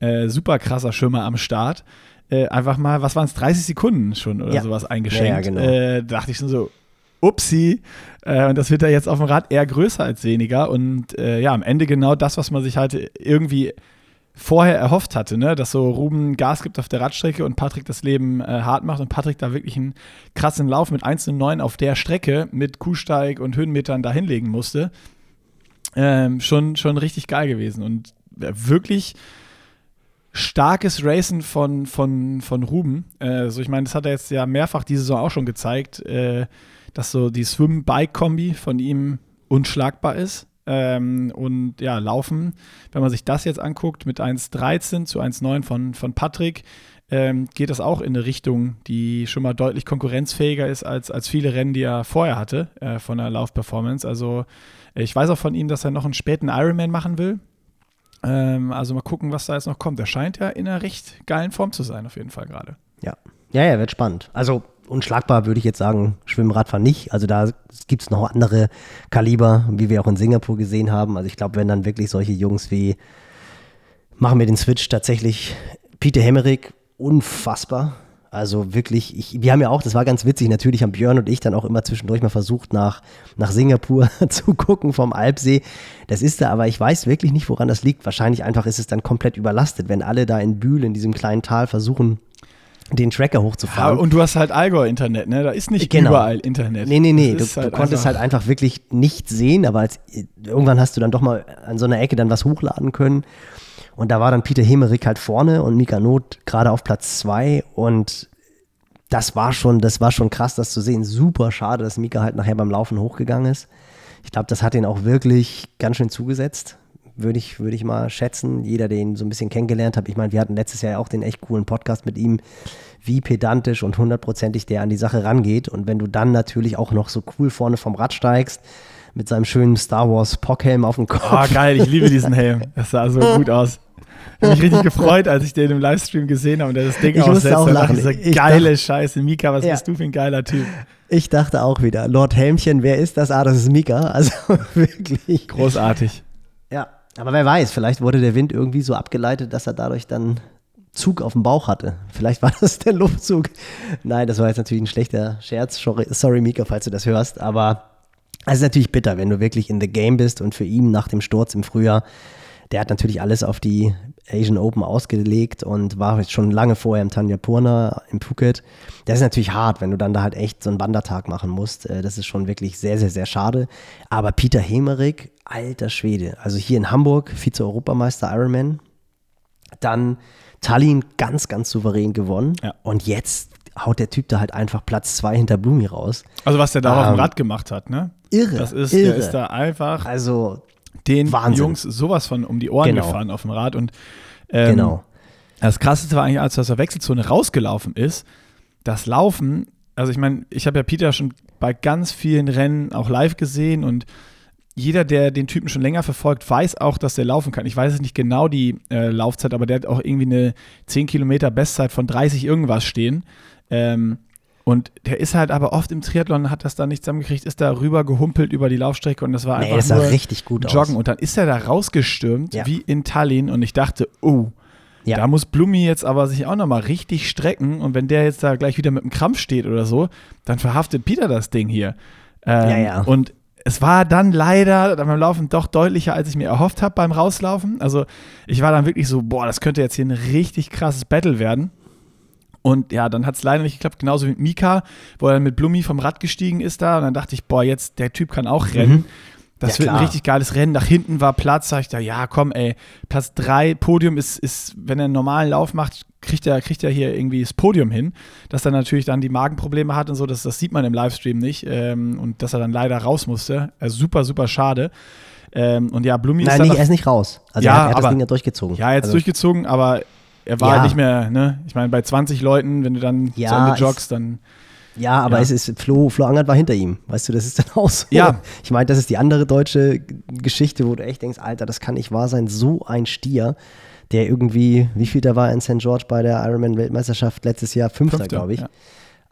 äh, super krasser Schwimmer am Start, äh, einfach mal, was waren es, 30 Sekunden schon oder Ja. sowas eingeschenkt. Ja, ja, genau. äh, dachte ich schon so, upsi. Äh, und das wird ja jetzt auf dem Rad eher größer als weniger. Und äh, ja, am Ende genau das, was man sich halt irgendwie vorher erhofft hatte, ne? dass so Ruben Gas gibt auf der Radstrecke und Patrick das Leben äh, hart macht und Patrick da wirklich einen krassen Lauf mit 1,9 auf der Strecke mit Kuhsteig und Höhenmetern da hinlegen musste. Ähm, schon, schon richtig geil gewesen und wirklich starkes Racen von, von, von Ruben. Äh, so, ich meine, das hat er jetzt ja mehrfach diese Saison auch schon gezeigt, äh, dass so die Swim-Bike-Kombi von ihm unschlagbar ist. Ähm, und ja, Laufen, wenn man sich das jetzt anguckt, mit 1,13 zu 1,9 von, von Patrick, ähm, geht das auch in eine Richtung, die schon mal deutlich konkurrenzfähiger ist als, als viele Rennen, die er vorher hatte äh, von der Laufperformance. Also ich weiß auch von ihm, dass er noch einen späten Ironman machen will. Ähm, also mal gucken, was da jetzt noch kommt. Er scheint ja in einer recht geilen Form zu sein, auf jeden Fall gerade. Ja. Ja, ja, wird spannend. Also unschlagbar würde ich jetzt sagen, Schwimmradfahren nicht. Also da gibt es noch andere Kaliber, wie wir auch in Singapur gesehen haben. Also ich glaube, wenn dann wirklich solche Jungs wie, machen wir den Switch tatsächlich, Peter Hemmerich, unfassbar. Also wirklich, ich, wir haben ja auch, das war ganz witzig, natürlich haben Björn und ich dann auch immer zwischendurch mal versucht, nach, nach Singapur zu gucken vom Alpsee. Das ist da, aber ich weiß wirklich nicht, woran das liegt. Wahrscheinlich einfach ist es dann komplett überlastet, wenn alle da in Bühl, in diesem kleinen Tal versuchen, den Tracker hochzufahren. Ja, und du hast halt Allgäu-Internet, ne? Da ist nicht genau. überall Internet. Nee, nee, nee. Du, halt du, konntest halt einfach wirklich nicht sehen, aber als, irgendwann hast du dann doch mal an so einer Ecke dann was hochladen können. Und da war dann Peter Hemerick halt vorne und Mika Not gerade auf Platz zwei und das war schon, das war schon krass, das zu sehen. Super schade, dass Mika halt nachher beim Laufen hochgegangen ist. Ich glaube, das hat ihn auch wirklich ganz schön zugesetzt würde ich, würde ich mal schätzen. Jeder, den ihn so ein bisschen kennengelernt hat. Ich meine, wir hatten letztes Jahr ja auch den echt coolen Podcast mit ihm, wie pedantisch und hundertprozentig der an die Sache rangeht. Und wenn du dann natürlich auch noch so cool vorne vom Rad steigst, mit seinem schönen Star Wars Pockhelm auf dem Kopf. Oh, geil, ich liebe diesen Helm. Das sah so gut aus. Ich habe mich richtig gefreut, als ich den im Livestream gesehen habe und der das Ding ich aussetzt. Auch lachen. Diese geile dachte, Scheiße. Mika, was ja. bist du für ein geiler Typ? Ich dachte auch wieder, Lord Helmchen, wer ist das? Ah, das ist Mika. Also wirklich. Großartig. Aber wer weiß, vielleicht wurde der Wind irgendwie so abgeleitet, dass er dadurch dann Zug auf dem Bauch hatte. Vielleicht war das der Luftzug. Nein, das war jetzt natürlich ein schlechter Scherz. Sorry, Mika, falls du das hörst. Aber es ist natürlich bitter, wenn du wirklich in the game bist und für ihn nach dem Sturz im Frühjahr, der hat natürlich alles auf die Asian Open ausgelegt und war schon lange vorher im Tanya Purna im Phuket. Das ist natürlich hart, wenn du dann da halt echt so einen Wandertag machen musst. Äh, das ist schon wirklich sehr, sehr, sehr schade. Aber Peter Hemerick, alter Schwede. Also hier in Hamburg, Vize-Europameister Ironman. Dann Tallinn ganz, ganz souverän gewonnen. Ja. Und jetzt haut der Typ da halt einfach Platz zwei hinter Blumi raus. Also was der da ähm, auf dem ähm, Rad gemacht hat, ne? Irre. Das ist, irre. der ist da einfach. Also den Wahnsinn. Jungs sowas von um die Ohren genau. gefahren auf dem Rad. Und ähm, genau. das Krasseste war eigentlich, als er aus der Wechselzone rausgelaufen ist, das Laufen, also ich meine, ich habe ja Peter schon bei ganz vielen Rennen auch live gesehen und jeder, der den Typen schon länger verfolgt, weiß auch, dass der laufen kann. Ich weiß es nicht genau die äh, Laufzeit, aber der hat auch irgendwie eine 10 Kilometer Bestzeit von 30 irgendwas stehen. Ähm, und der ist halt aber oft im Triathlon, hat das da nicht zusammengekriegt, ist da rüber gehumpelt über die Laufstrecke und das war nee, einfach das nur richtig gut Joggen. Aus. Und dann ist er da rausgestürmt, ja. wie in Tallinn. Und ich dachte, oh, ja. da muss Blumi jetzt aber sich auch nochmal richtig strecken. Und wenn der jetzt da gleich wieder mit einem Krampf steht oder so, dann verhaftet Peter das Ding hier. Ähm, ja, ja. Und es war dann leider beim Laufen doch deutlicher, als ich mir erhofft habe beim Rauslaufen. Also ich war dann wirklich so, boah, das könnte jetzt hier ein richtig krasses Battle werden. Und ja, dann hat es leider nicht geklappt, genauso mit Mika, wo er mit Blumi vom Rad gestiegen ist da. Und dann dachte ich, boah, jetzt, der Typ kann auch rennen. Mhm. Das ja, wird klar. ein richtig geiles Rennen. Nach hinten war Platz, sag ich da, ja, komm, ey, Platz 3, Podium ist, ist, wenn er einen normalen Lauf macht, kriegt er, kriegt er hier irgendwie das Podium hin. Dass er natürlich dann die Magenprobleme hat und so, das, das sieht man im Livestream nicht. Ähm, und dass er dann leider raus musste. Also super, super schade. Ähm, und ja, Blumi Nein, ist. Nein, er ist nicht raus. Also ja, er hat, er hat aber, das Ding ja durchgezogen. Ja, jetzt also. durchgezogen, aber er war ja. halt nicht mehr, ne? Ich meine, bei 20 Leuten, wenn du dann ja, zu Ende joggst, dann. Ja, aber ja. es ist, Flo, Flo Angert war hinter ihm. Weißt du, das ist dann auch so. Ja. Ich meine, das ist die andere deutsche Geschichte, wo du echt denkst, Alter, das kann nicht wahr sein. So ein Stier, der irgendwie, wie viel da war in St. George bei der Ironman-Weltmeisterschaft letztes Jahr? Fünfter, glaube ich. Ja.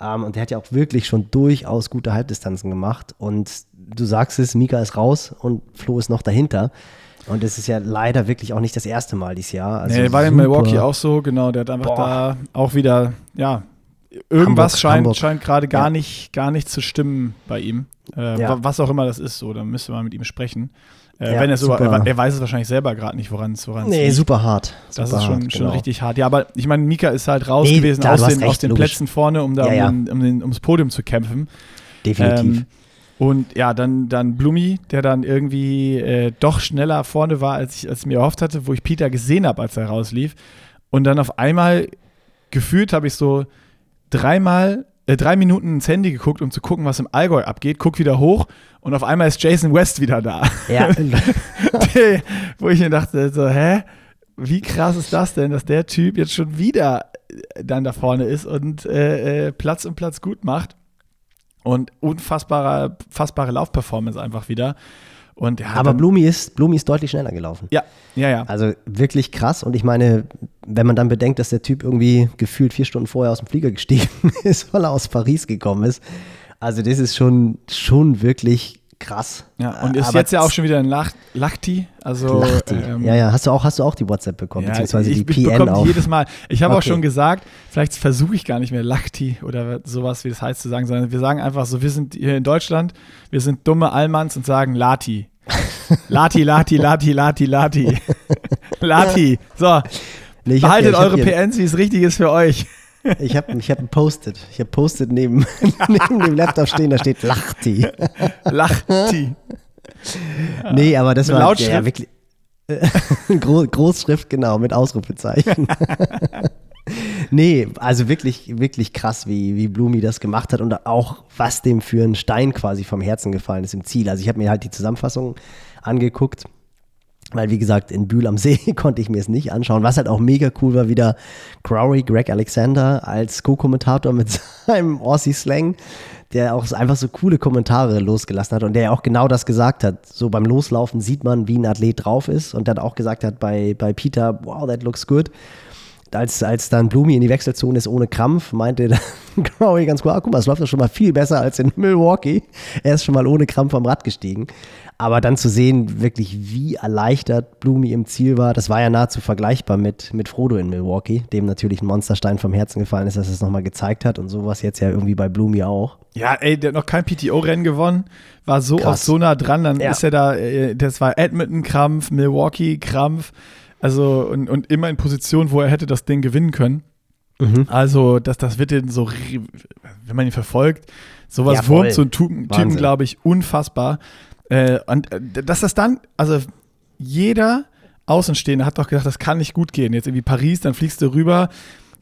Um, ähm, und der hat ja auch wirklich schon durchaus gute Halbdistanzen gemacht. Und du sagst es, Mika ist raus und Flo ist noch dahinter. Und es ist ja leider wirklich auch nicht das erste Mal dieses Jahr. Also nee, war in Milwaukee auch so, genau. Der hat einfach Boah. da auch wieder, ja, irgendwas Hamburg, scheint, Hamburg. scheint gerade gar, Ja. nicht, gar nicht zu stimmen bei ihm. Äh, Ja. wa- Was auch immer das ist, so, dann müsste man mit ihm sprechen. Äh, Ja, wenn er so, er, er weiß es wahrscheinlich selber gerade nicht, woran es woran es Nee, liegt. super hart. Das super ist schon, hart, schon genau. richtig hart. Ja, aber ich meine, Mika ist halt raus Nee, gewesen aus den, recht, aus den. Plätzen vorne, um da. Um, um den, ums Podium zu kämpfen. Definitiv. Ähm, und ja, dann, dann Blumi, der dann irgendwie äh, doch schneller vorne war, als ich, als ich mir erhofft hatte, wo ich Peter gesehen habe, als er rauslief. Und dann auf einmal gefühlt habe ich so dreimal, äh, drei Minuten ins Handy geguckt, um zu gucken, was im Allgäu abgeht. Guck wieder hoch und auf einmal ist Jason West wieder da. ja, wo ich mir dachte, so, hä? Wie krass ist das denn, dass der Typ jetzt schon wieder äh, dann da vorne ist und äh, äh, Platz um Platz gut macht? Und unfassbare, fassbare Laufperformance einfach wieder. Und aber Blumi ist, Blumi ist deutlich schneller gelaufen. Ja, ja, ja. Also wirklich krass. Und ich meine, wenn man dann bedenkt, dass der Typ irgendwie gefühlt vier Stunden vorher aus dem Flieger gestiegen ist, weil er aus Paris gekommen ist. Also das ist schon, schon wirklich krass. ja. Und ist Aber jetzt ja auch schon wieder ein Lach Lachti. Also, Lachti. ähm, ja, ja. Hast du auch, hast du auch die WhatsApp bekommen, Ja, beziehungsweise ich, die ich PN die jedes Mal. Ich habe auch Okay. schon gesagt, vielleicht versuche ich gar nicht mehr Lachti oder sowas, wie das heißt zu sagen, sondern wir sagen einfach so, wir sind hier in Deutschland, wir sind dumme Allmanns und sagen Lati. Lati, Lati, Lati, Lati, Lati. Lati. So, Nee, behaltet eure PNs, wie es richtig ist für euch. Ich habe ich hab ein Post-it. Ich habe Post-it neben, neben dem Laptop stehen, da steht Lachti. Lachti. Nee, aber das Mit war Lautschrift? Ja, wirklich. Gro Großschrift, genau, mit Ausrufezeichen. nee, also wirklich, wirklich krass, wie, wie Blumi das gemacht hat und auch, was dem für ein Stein quasi vom Herzen gefallen ist im Ziel. Also ich habe mir halt die Zusammenfassung angeguckt. Weil, wie gesagt, in Bühl am See konnte ich mir es nicht anschauen. Was halt auch mega cool war, wieder Crowley, Greg Alexander als Co-Kommentator mit seinem Aussie-Slang, der auch einfach so coole Kommentare losgelassen hat und der auch genau das gesagt hat. So beim Loslaufen sieht man, wie ein Athlet drauf ist und dann auch gesagt hat bei, bei Peter, wow, that looks good. Als, als dann Blumi in die Wechselzone ist ohne Krampf, meinte Crowley ganz cool, ah, guck mal, es läuft doch schon mal viel besser als in Milwaukee. Er ist schon mal ohne Krampf am Rad gestiegen. Aber dann zu sehen, wirklich wie erleichtert Blumi im Ziel war, das war ja nahezu vergleichbar mit, mit Frodo in Milwaukee, dem natürlich ein Monsterstein vom Herzen gefallen ist, dass er es nochmal gezeigt hat und sowas jetzt ja irgendwie bei Blumi auch. Ja, ey, der hat noch kein PTO-Rennen gewonnen, war so Krass. oft so nah dran, dann Ja. ist er da, äh, das war Edmonton-Krampf, Milwaukee-Krampf, also und, und immer in Position, wo er hätte das Ding gewinnen können. Mhm. Also, das, das wird den so, wenn man ihn verfolgt, sowas Ja, wurmt so einen Typen, Typen glaube ich, unfassbar. Äh, und äh, dass das dann, also jeder Außenstehende hat doch gedacht, das kann nicht gut gehen. Jetzt irgendwie Paris, dann fliegst du rüber,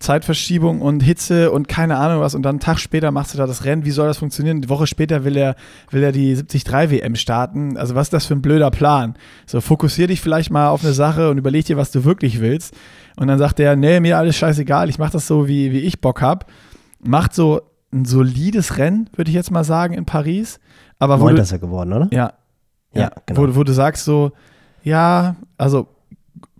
Zeitverschiebung und Hitze und keine Ahnung was und dann einen Tag später machst du da das Rennen. Wie soll das funktionieren? Die Woche später will er, will er die 73 WM starten. Also was ist das für ein blöder Plan? So, fokussier dich vielleicht mal auf eine Sache und überleg dir, was du wirklich willst. Und dann sagt er, nee, mir alles scheißegal, ich mach das so, wie, wie ich Bock hab. Macht so ein solides Rennen, würde ich jetzt mal sagen, in Paris. Aber wo Neunter du, ist er geworden, oder? ja, ja, Ja, genau. wo, wo du sagst so, ja, also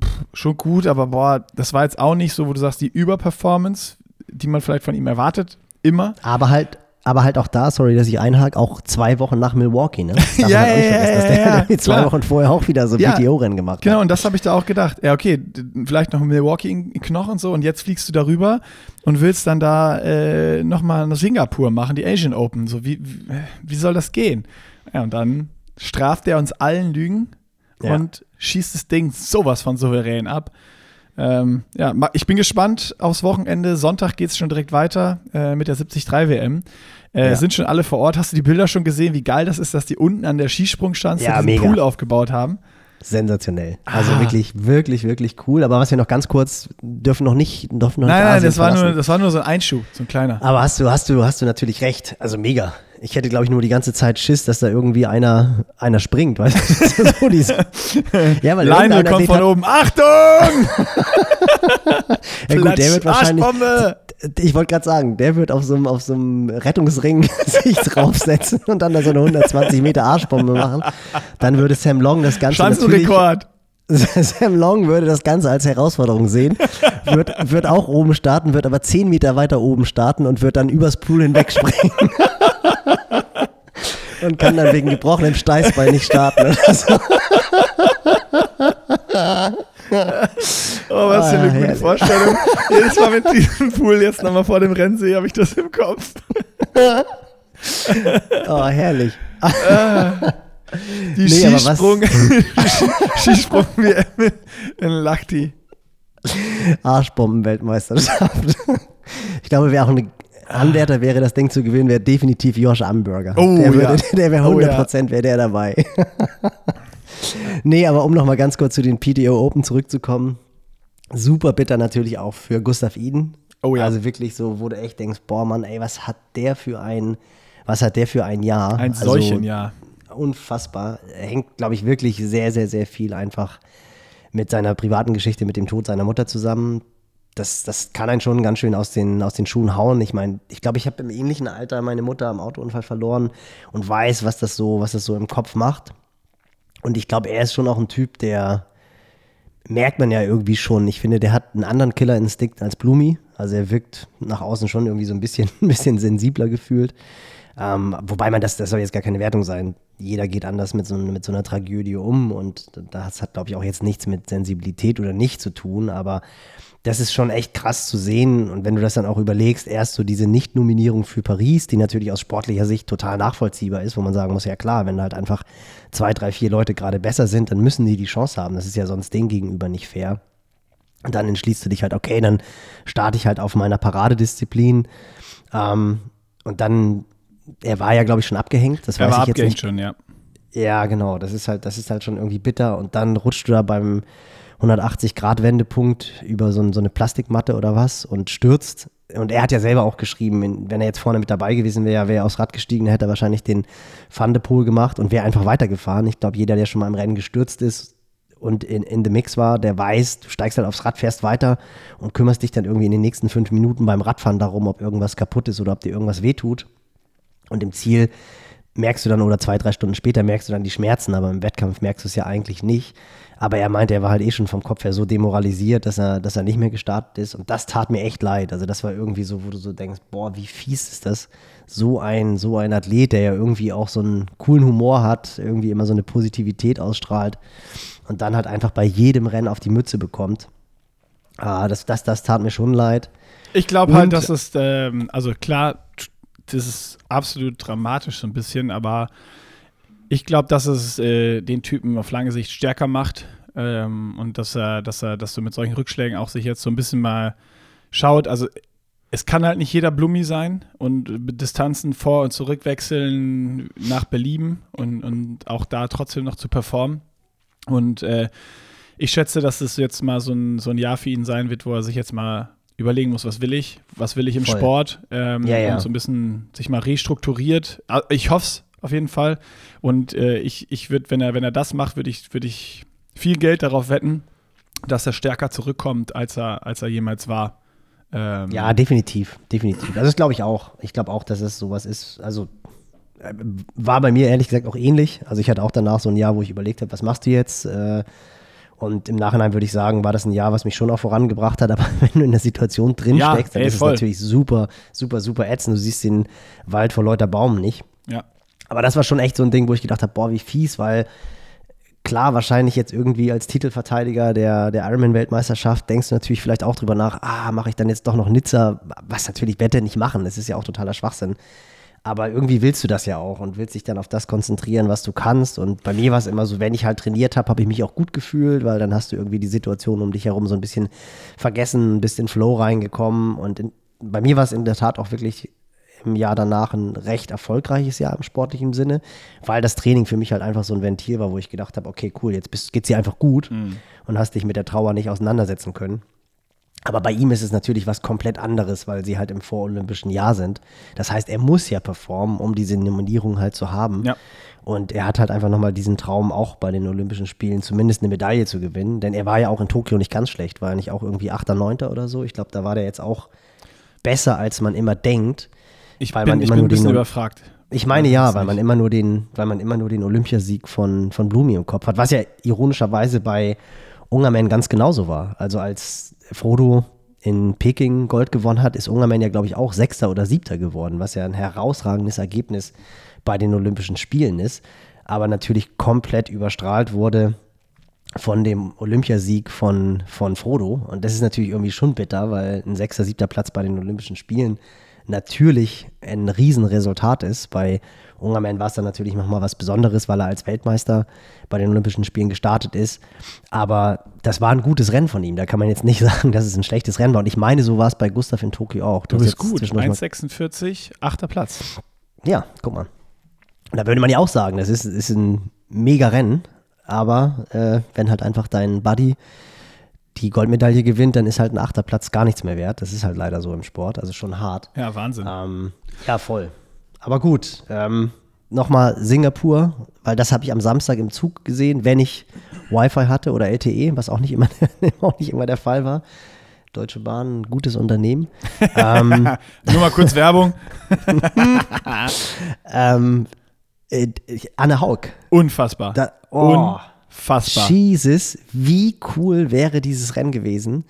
pff, schon gut, aber boah, das war jetzt auch nicht so, wo du sagst, die Überperformance, die man vielleicht von ihm erwartet, immer. Aber halt, aber halt auch da, sorry, dass ich einhake, auch zwei Wochen nach Milwaukee, ne? Ja, ja, ja, der, ja, der zwei. Wochen vorher auch wieder so Ja. PTO-Rennen gemacht Genau, hat. und das habe ich da auch gedacht. Ja, okay, vielleicht noch Milwaukee in Knochen und so und jetzt fliegst du darüber und willst dann da äh, nochmal nach Singapur machen, die Asian Open. So, wie, wie, soll das gehen? Ja, und dann straft er uns allen Lügen und schießt das Ding sowas von souverän ab. Ähm, ja, ich bin gespannt aufs Wochenende. Sonntag geht es schon direkt weiter äh, mit der 73 WM. Äh, Ja. Sind schon alle vor Ort. Hast du die Bilder schon gesehen, wie geil das ist, dass die unten an der Skisprungstanze Ja, diesen mega. Pool aufgebaut haben? Sensationell. Also Ah. wirklich, wirklich, wirklich cool. Aber was wir noch ganz kurz dürfen noch nicht, dürfen noch Nein, nicht nein, das war, nur, das war nur so ein Einschub, so ein kleiner. Aber hast du, hast du, hast du natürlich recht. Also mega. Ich hätte, glaube ich, nur die ganze Zeit Schiss, dass da irgendwie einer, einer springt, weißt du? so diese, ja, weil Lionel kommt von hat- oben. Achtung! Ja, gut, der wird wahrscheinlich. Ich wollte gerade sagen, der wird auf so einem, auf so einem Rettungsring sich draufsetzen und dann da so eine 120 Meter Arschbombe machen. Dann würde Sam Long das Ganze Schanzenrekord. Sam Long würde das Ganze als Herausforderung sehen, wird, wird auch oben starten, wird aber 10 Meter weiter oben starten und wird dann übers Pool hinweg springen. und kann dann wegen gebrochenem Steißbein nicht starten. Oder so. Oh, was ja eine Ah, gute herrlich. Vorstellung. Jedes Mal mit diesem Pool jetzt nochmal vor dem Rennen sehe, habe ich das im Kopf. Oh, herrlich. Die Nee, Skisprung, Skisprung wie in Lachti. Arschbomben-Weltmeisterschaft. Ich glaube, wer auch ein Anwärter wäre, das Ding zu gewinnen, wäre definitiv Josh Amberger. Oh, der würde, ja. der wäre Oh, 100 ja. Prozent wäre der dabei. Nee, aber um nochmal ganz kurz zu den PTO Open zurückzukommen. Super bitter natürlich auch für Gustav Iden. Oh ja. Also wirklich so, wo du echt denkst, boah Mann, ey, was hat der für ein, was hat der für ein Jahr? Ein Also, solchen, ja. unfassbar. Hängt, glaube ich, wirklich sehr, sehr, sehr viel einfach mit seiner privaten Geschichte, mit dem Tod seiner Mutter zusammen. Das, das kann einen schon ganz schön aus den, aus den Schuhen hauen. Ich meine, ich glaube, ich habe im ähnlichen Alter meine Mutter am Autounfall verloren und weiß, was das so, was das so im Kopf macht. Und ich glaube, er ist schon auch ein Typ, der merkt man ja irgendwie schon. Ich finde, der hat einen anderen Killerinstinkt als Blumi. Also er wirkt nach außen schon irgendwie so ein bisschen, ein bisschen sensibler gefühlt. Ähm, wobei man das, das soll jetzt gar keine Wertung sein. Jeder geht anders mit so, mit so einer Tragödie um und das hat, glaube ich, auch jetzt nichts mit Sensibilität oder nicht zu tun, aber das ist schon echt krass zu sehen. Und wenn du das dann auch überlegst, erst so diese Nicht-Nominierung für Paris, die natürlich aus sportlicher Sicht total nachvollziehbar ist, wo man sagen muss, ja klar, wenn halt einfach zwei, drei, vier Leute gerade besser sind, dann müssen die die Chance haben. Das ist ja sonst denen gegenüber nicht fair. Und dann entschließt du dich halt, okay, dann starte ich halt auf meiner Paradedisziplin. Ähm, und dann, er war ja, glaube ich, schon abgehängt. Das Er weiß war ich jetzt abgehängt nicht. schon, ja. Ja, genau. Das ist halt, das ist halt schon irgendwie bitter. Und dann rutscht du da beim 180-Grad-Wendepunkt über so, so eine Plastikmatte oder was und stürzt. Und er hat ja selber auch geschrieben, wenn er jetzt vorne mit dabei gewesen wäre, wäre er aufs Rad gestiegen, hätte er wahrscheinlich den Van de Poel gemacht und wäre einfach weitergefahren. Ich glaube, jeder, der schon mal im Rennen gestürzt ist und in, in the Mix war, der weiß, du steigst halt aufs Rad, fährst weiter und kümmerst dich dann irgendwie in den nächsten fünf Minuten beim Radfahren darum, ob irgendwas kaputt ist oder ob dir irgendwas wehtut. Und im Ziel merkst du dann, oder zwei, drei Stunden später merkst du dann die Schmerzen, aber im Wettkampf merkst du es ja eigentlich nicht. Aber er meinte, er war halt eh schon vom Kopf her so demoralisiert, dass er, dass er nicht mehr gestartet ist. Und das tat mir echt leid. Also das war irgendwie so, wo du so denkst, boah, wie fies ist das? So ein, so ein Athlet, der ja irgendwie auch so einen coolen Humor hat, irgendwie immer so eine Positivität ausstrahlt und dann halt einfach bei jedem Rennen auf die Mütze bekommt. Ah, das, das, das tat mir schon leid. Ich glaube halt, dass es, ähm, also klar, das ist absolut dramatisch so ein bisschen, aber ich glaube, dass es äh, den Typen auf lange Sicht stärker macht ähm, und dass er, dass er, dass du mit solchen Rückschlägen auch sich jetzt so ein bisschen mal schaut. Also es kann halt nicht jeder Blummi sein und Distanzen vor und zurück wechseln nach Belieben und, und auch da trotzdem noch zu performen. Und äh, ich schätze, dass es jetzt mal so ein, so ein Jahr für ihn sein wird, wo er sich jetzt mal überlegen muss, was will ich, was will ich im Voll. Sport ähm, Ja, ja. und so ein bisschen sich mal restrukturiert. Ah, Ich hoffe es auf jeden Fall. Und äh, ich, ich würde, wenn er, wenn er das macht, würde ich, würde ich viel Geld darauf wetten, dass er stärker zurückkommt, als er, als er jemals war. Ähm, Ja, definitiv, definitiv. Also das glaube ich auch. Ich glaube auch, dass es sowas ist. Also äh, war bei mir ehrlich gesagt auch ähnlich. Also ich hatte auch danach so ein Jahr, wo ich überlegt habe, was machst du jetzt? Äh, Und im Nachhinein würde ich sagen, war das ein Jahr, was mich schon auch vorangebracht hat. Aber wenn du in der Situation drin Ja, steckst, dann ey, ist voll. es natürlich super, super, super ätzend. Du siehst den Wald vor lauter Baum nicht. ja. Aber das war schon echt so ein Ding, wo ich gedacht habe, boah, wie fies, weil klar, wahrscheinlich jetzt irgendwie als Titelverteidiger der, der Ironman-Weltmeisterschaft denkst du natürlich vielleicht auch drüber nach, ah, mache ich dann jetzt doch noch Nizza, was natürlich Wette nicht machen, das ist ja auch totaler Schwachsinn. Aber irgendwie willst du das ja auch und willst dich dann auf das konzentrieren, was du kannst. Und bei mir war es immer so, wenn ich halt trainiert habe, habe ich mich auch gut gefühlt, weil dann hast du irgendwie die Situation um dich herum so ein bisschen vergessen, bist in Flow reingekommen. Und in, bei mir war es in der Tat auch wirklich im Jahr danach ein recht erfolgreiches Jahr im sportlichen Sinne, weil das Training für mich halt einfach so ein Ventil war, wo ich gedacht habe, okay, cool, jetzt bist, geht's dir einfach gut und hast dich mit der Trauer nicht auseinandersetzen können. Aber bei ihm ist es natürlich was komplett anderes, weil sie halt im vorolympischen Jahr sind. Das heißt, er muss ja performen, um diese Nominierung halt zu haben. Ja. Und er hat halt einfach nochmal diesen Traum, auch bei den Olympischen Spielen zumindest eine Medaille zu gewinnen. Denn er war ja auch in Tokio nicht ganz schlecht, war er nicht auch irgendwie 8., 9. oder so. Ich glaube, da war der jetzt auch besser, als man immer denkt. Ich Weil bin, man ich immer bin nur ein bisschen den- überfragt. Ich meine Ja, weil man immer nur den, weil man immer nur den Olympiasieg von, von Blumi im Kopf hat, was ja ironischerweise bei Ungerman ganz genauso war. Also als Frodo in Peking Gold gewonnen hat, ist Ungerman ja, glaube ich, auch Sechster oder Siebter geworden, was ja ein herausragendes Ergebnis bei den Olympischen Spielen ist, aber natürlich komplett überstrahlt wurde von dem Olympiasieg von, von Frodo. Und das ist natürlich irgendwie schon bitter, weil ein sechster, siebter Platz bei den Olympischen Spielen natürlich ein Riesenresultat ist. Bei Ungerman war es dann natürlich nochmal was Besonderes, weil er als Weltmeister bei den Olympischen Spielen gestartet ist. Aber das war ein gutes Rennen von ihm. Da kann man jetzt nicht sagen, dass es ein schlechtes Rennen war. Und ich meine, so war es bei Gustav in Tokio auch. Du, du bist gut. 1,46, achter Platz. Ja, guck mal. Da würde man ja auch sagen, das ist, ist ein mega Rennen. Aber äh, wenn halt einfach dein Buddy die Goldmedaille gewinnt, dann ist halt ein achter Platz gar nichts mehr wert. Das ist halt leider so im Sport. Also schon hart. Ja, Wahnsinn. Ähm, ja, voll. Aber gut, ähm, nochmal Singapur, weil das habe ich am Samstag im Zug gesehen, wenn ich Wi-Fi hatte oder LTE, was auch nicht immer, auch nicht immer der Fall war. Deutsche Bahn, ein gutes Unternehmen. ähm, Nur mal kurz Werbung. ähm, äh, Anne Haug. Unfassbar. Da, oh, Unfassbar. Jesus, wie cool wäre dieses Rennen gewesen?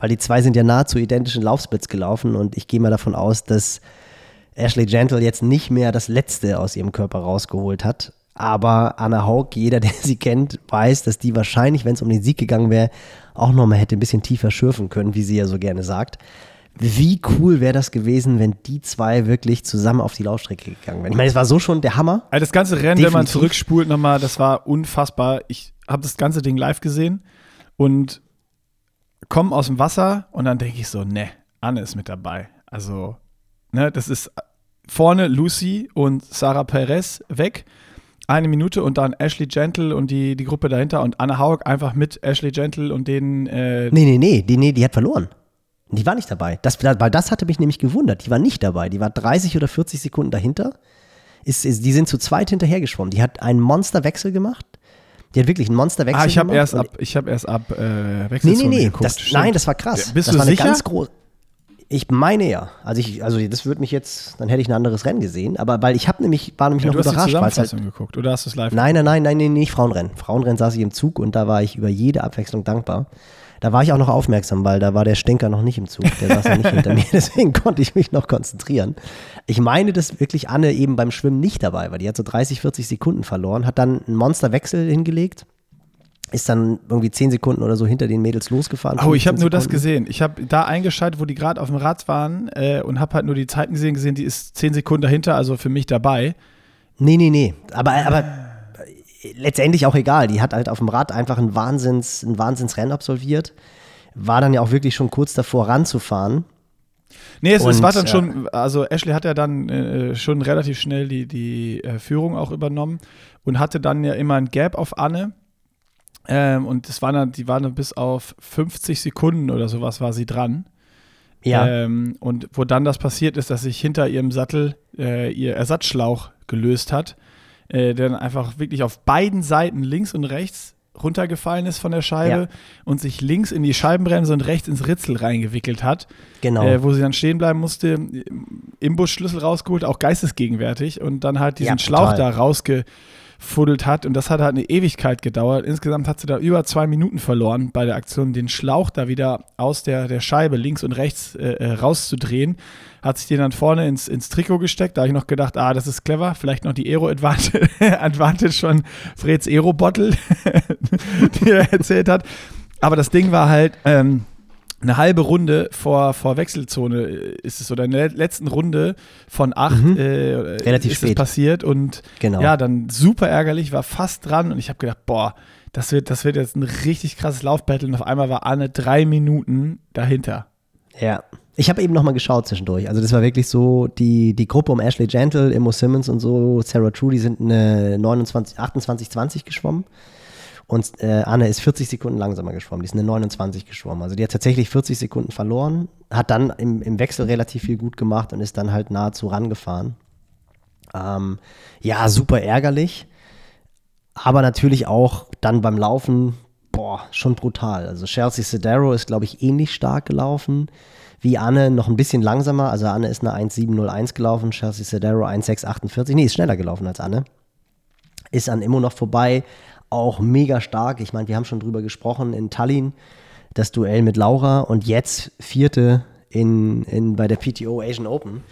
Weil die zwei sind ja nahezu identischen Laufsplits gelaufen und ich gehe mal davon aus, dass Ashley Gentle jetzt nicht mehr das Letzte aus ihrem Körper rausgeholt hat. Aber Anna Haug, jeder, der sie kennt, weiß, dass die wahrscheinlich, wenn es um den Sieg gegangen wäre, auch nochmal hätte ein bisschen tiefer schürfen können, wie sie ja so gerne sagt. Wie cool wäre das gewesen, wenn die zwei wirklich zusammen auf die Laufstrecke gegangen wären? Ich meine, es war so schon der Hammer. Also das ganze Rennen, Definitiv. wenn man zurückspult nochmal, das war unfassbar. Ich habe das ganze Ding live gesehen und komme aus dem Wasser und dann denke ich so, ne, Anne ist mit dabei. Also, ne, das ist vorne Lucy und Sarah Perez weg. Eine Minute und dann Ashley Gentle und die, die Gruppe dahinter und Anna Haug einfach mit Ashley Gentle und denen. Äh nee, nee, nee, die, nee, die hat verloren. Die war nicht dabei. Das, weil das hatte mich nämlich gewundert. Die war nicht dabei. Die war 30 oder 40 Sekunden dahinter. Ist, ist, die sind zu zweit hinterhergeschwommen. Die hat einen Monsterwechsel gemacht. Die hat wirklich einen Monsterwechsel ah, ich gemacht. Erst ab, ich habe erst ab äh, Wechselzone Nee, nee, nee. Geguckt, das, nein, das war krass. Bist das du war eine sicher? ganz große. Ich meine ja. Also ich, also das würde mich jetzt, dann hätte ich ein anderes Rennen gesehen. Aber weil ich habe nämlich, war nämlich ja, noch du überrascht. Hast die weil halt, geguckt oder hast du es live? Nein, nein, nein, nein, nein, nicht Frauenrennen. Frauenrennen saß ich im Zug und da war ich über jede Abwechslung dankbar. Da war ich auch noch aufmerksam, weil da war der Stinker noch nicht im Zug. Der saß ja nicht hinter mir, deswegen konnte ich mich noch konzentrieren. Ich meine, dass wirklich Anne eben beim Schwimmen nicht dabei war. Die hat so 30, 40 Sekunden verloren, hat dann einen Monsterwechsel hingelegt ist dann irgendwie 10 Sekunden oder so hinter den Mädels losgefahren. Oh, ich habe nur das gesehen. Ich habe da eingeschaltet, wo die gerade auf dem Rad waren äh, und habe halt nur die Zeiten gesehen, gesehen, die ist 10 Sekunden dahinter, also für mich dabei. Nee, nee, nee. Aber, aber letztendlich auch egal. Die hat halt auf dem Rad einfach ein, Wahnsinns, ein Wahnsinnsrennen absolviert. War dann ja auch wirklich schon kurz davor ranzufahren. Nee, es, und, es war dann schon, also Ashley hat ja dann äh, schon relativ schnell die, die äh, Führung auch übernommen und hatte dann ja immer ein Gap auf Anne ähm, und das waren dann, die waren dann bis auf 50 Sekunden oder sowas war sie dran. Ja. Ähm, und wo dann das passiert ist, dass sich hinter ihrem Sattel äh, ihr Ersatzschlauch gelöst hat, äh, der dann einfach wirklich auf beiden Seiten links und rechts runtergefallen ist von der Scheibe ja. und sich links in die Scheibenbremse und rechts ins Ritzel reingewickelt hat. Genau. Äh, wo sie dann stehen bleiben musste, Imbusschlüssel rausgeholt, auch geistesgegenwärtig und dann halt diesen ja, Schlauch da rausge gefuddelt hat. Und das hat halt eine Ewigkeit gedauert. Insgesamt hat sie da über zwei Minuten verloren bei der Aktion, den Schlauch da wieder aus der, der Scheibe links und rechts äh, äh rauszudrehen. Hat sich den dann vorne ins, ins Trikot gesteckt. Da habe ich noch gedacht, ah, das ist clever. Vielleicht noch die Aero-Advantage Advantage von Freds Aero-Bottle, die er erzählt hat. Aber das Ding war halt, ähm, eine halbe Runde vor, vor Wechselzone ist es oder in der letzten Runde von acht mhm. äh, Relativ ist spät. es passiert und genau. ja, dann super ärgerlich, war fast dran und ich habe gedacht, boah, das wird, das wird jetzt ein richtig krasses Laufbattle und auf einmal war Anne drei Minuten dahinter. Ja. Ich habe eben nochmal geschaut zwischendurch. Also das war wirklich so, die, die Gruppe um Ashley Gentle, Immo Simmons und so, Sarah True, die sind eine 29, 28, 20 geschwommen. Und äh, Anne ist 40 Sekunden langsamer geschwommen. Die ist eine 29 geschwommen. Also die hat tatsächlich 40 Sekunden verloren, hat dann im, im Wechsel relativ viel gut gemacht und ist dann halt nahezu rangefahren. Ähm, ja, super ärgerlich. Aber natürlich auch dann beim Laufen, boah, schon brutal. Also Chelsea Sedero ist, glaube ich, ähnlich stark gelaufen wie Anne, noch ein bisschen langsamer. Also Anne ist eine 1,701 gelaufen, Chelsea Sedero 1,648. Nee, ist schneller gelaufen als Anne. Ist an Immo noch vorbei, auch mega stark. Ich meine, wir haben schon drüber gesprochen in Tallinn, das Duell mit Laura und jetzt vierte in, in, bei der PTO Asian Open.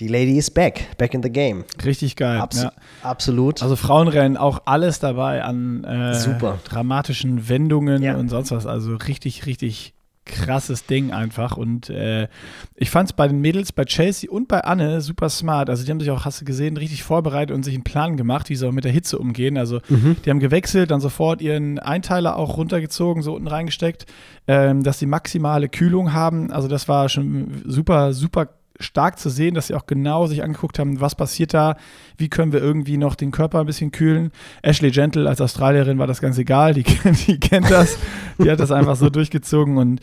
Die Lady is back, back in the game. Richtig geil. Abs ja. Absolut. Also Frauenrennen auch alles dabei an äh, Super. dramatischen Wendungen Ja. und sonst was. Also richtig, richtig krasses Ding einfach. Und äh, ich fand es bei den Mädels, bei Chelsea und bei Anne super smart. Also die haben sich auch, hast du gesehen, richtig vorbereitet und sich einen Plan gemacht, wie sie auch mit der Hitze umgehen. Also die haben gewechselt, dann sofort ihren Einteiler auch runtergezogen, so unten reingesteckt, ähm, dass sie maximale Kühlung haben. Also das war schon super, super stark zu sehen, dass sie auch genau sich angeguckt haben, was passiert da, wie können wir irgendwie noch den Körper ein bisschen kühlen. Ashley Gentle als Australierin war das ganz egal, die, die kennt das, die hat das einfach so durchgezogen und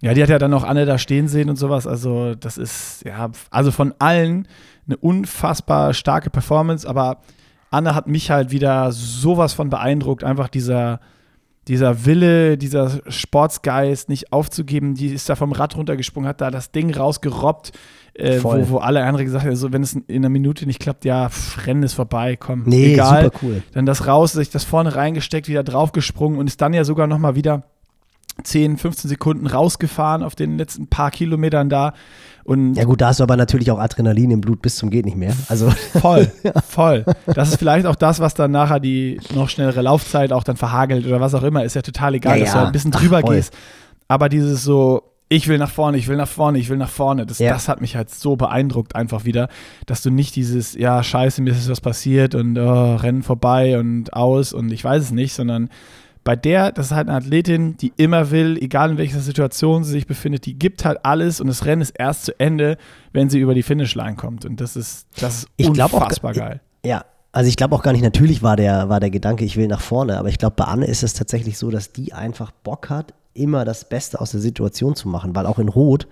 ja, die hat ja dann auch Anne da stehen sehen und sowas. Also, das ist, ja, also von allen eine unfassbar starke Performance, aber Anne hat mich halt wieder sowas von beeindruckt. Einfach dieser, dieser Wille, dieser Sportsgeist nicht aufzugeben, die ist da vom Rad runtergesprungen, hat da das Ding rausgerobbt, äh, wo, wo alle anderen gesagt haben, also wenn es in einer Minute nicht klappt, ja, pff, Rennen ist vorbei, komm, Nee, egal. super cool. Dann das raus, sich das vorne reingesteckt, wieder draufgesprungen und ist dann ja sogar nochmal wieder 10, 15 Sekunden rausgefahren auf den letzten paar Kilometern da. Und Ja gut, da hast du aber natürlich auch Adrenalin im Blut bis zum geht nicht mehr. Also voll, voll. Das ist vielleicht auch das, was dann nachher die noch schnellere Laufzeit auch dann verhagelt oder was auch immer. Ist ja total egal, Ja, dass du ja. ein bisschen Ach, drüber voll. gehst. Aber dieses so, ich will nach vorne, ich will nach vorne, ich will nach vorne, das, Ja. das hat mich halt so beeindruckt einfach wieder, dass du nicht dieses, ja, scheiße, mir ist was passiert und oh, Rennen vorbei und aus und ich weiß es nicht, sondern bei der, das ist halt eine Athletin, die immer will, egal in welcher Situation sie sich befindet, die gibt halt alles und das Rennen ist erst zu Ende, wenn sie über die Finishline kommt. Und das ist, das ist Ich glaub auch- unfassbar geil. Ja, also ich glaube auch gar nicht, natürlich war der, war der Gedanke, ich will nach vorne, aber ich glaube, bei Anne ist es tatsächlich so, dass die einfach Bock hat, immer das Beste aus der Situation zu machen, weil auch in Rot,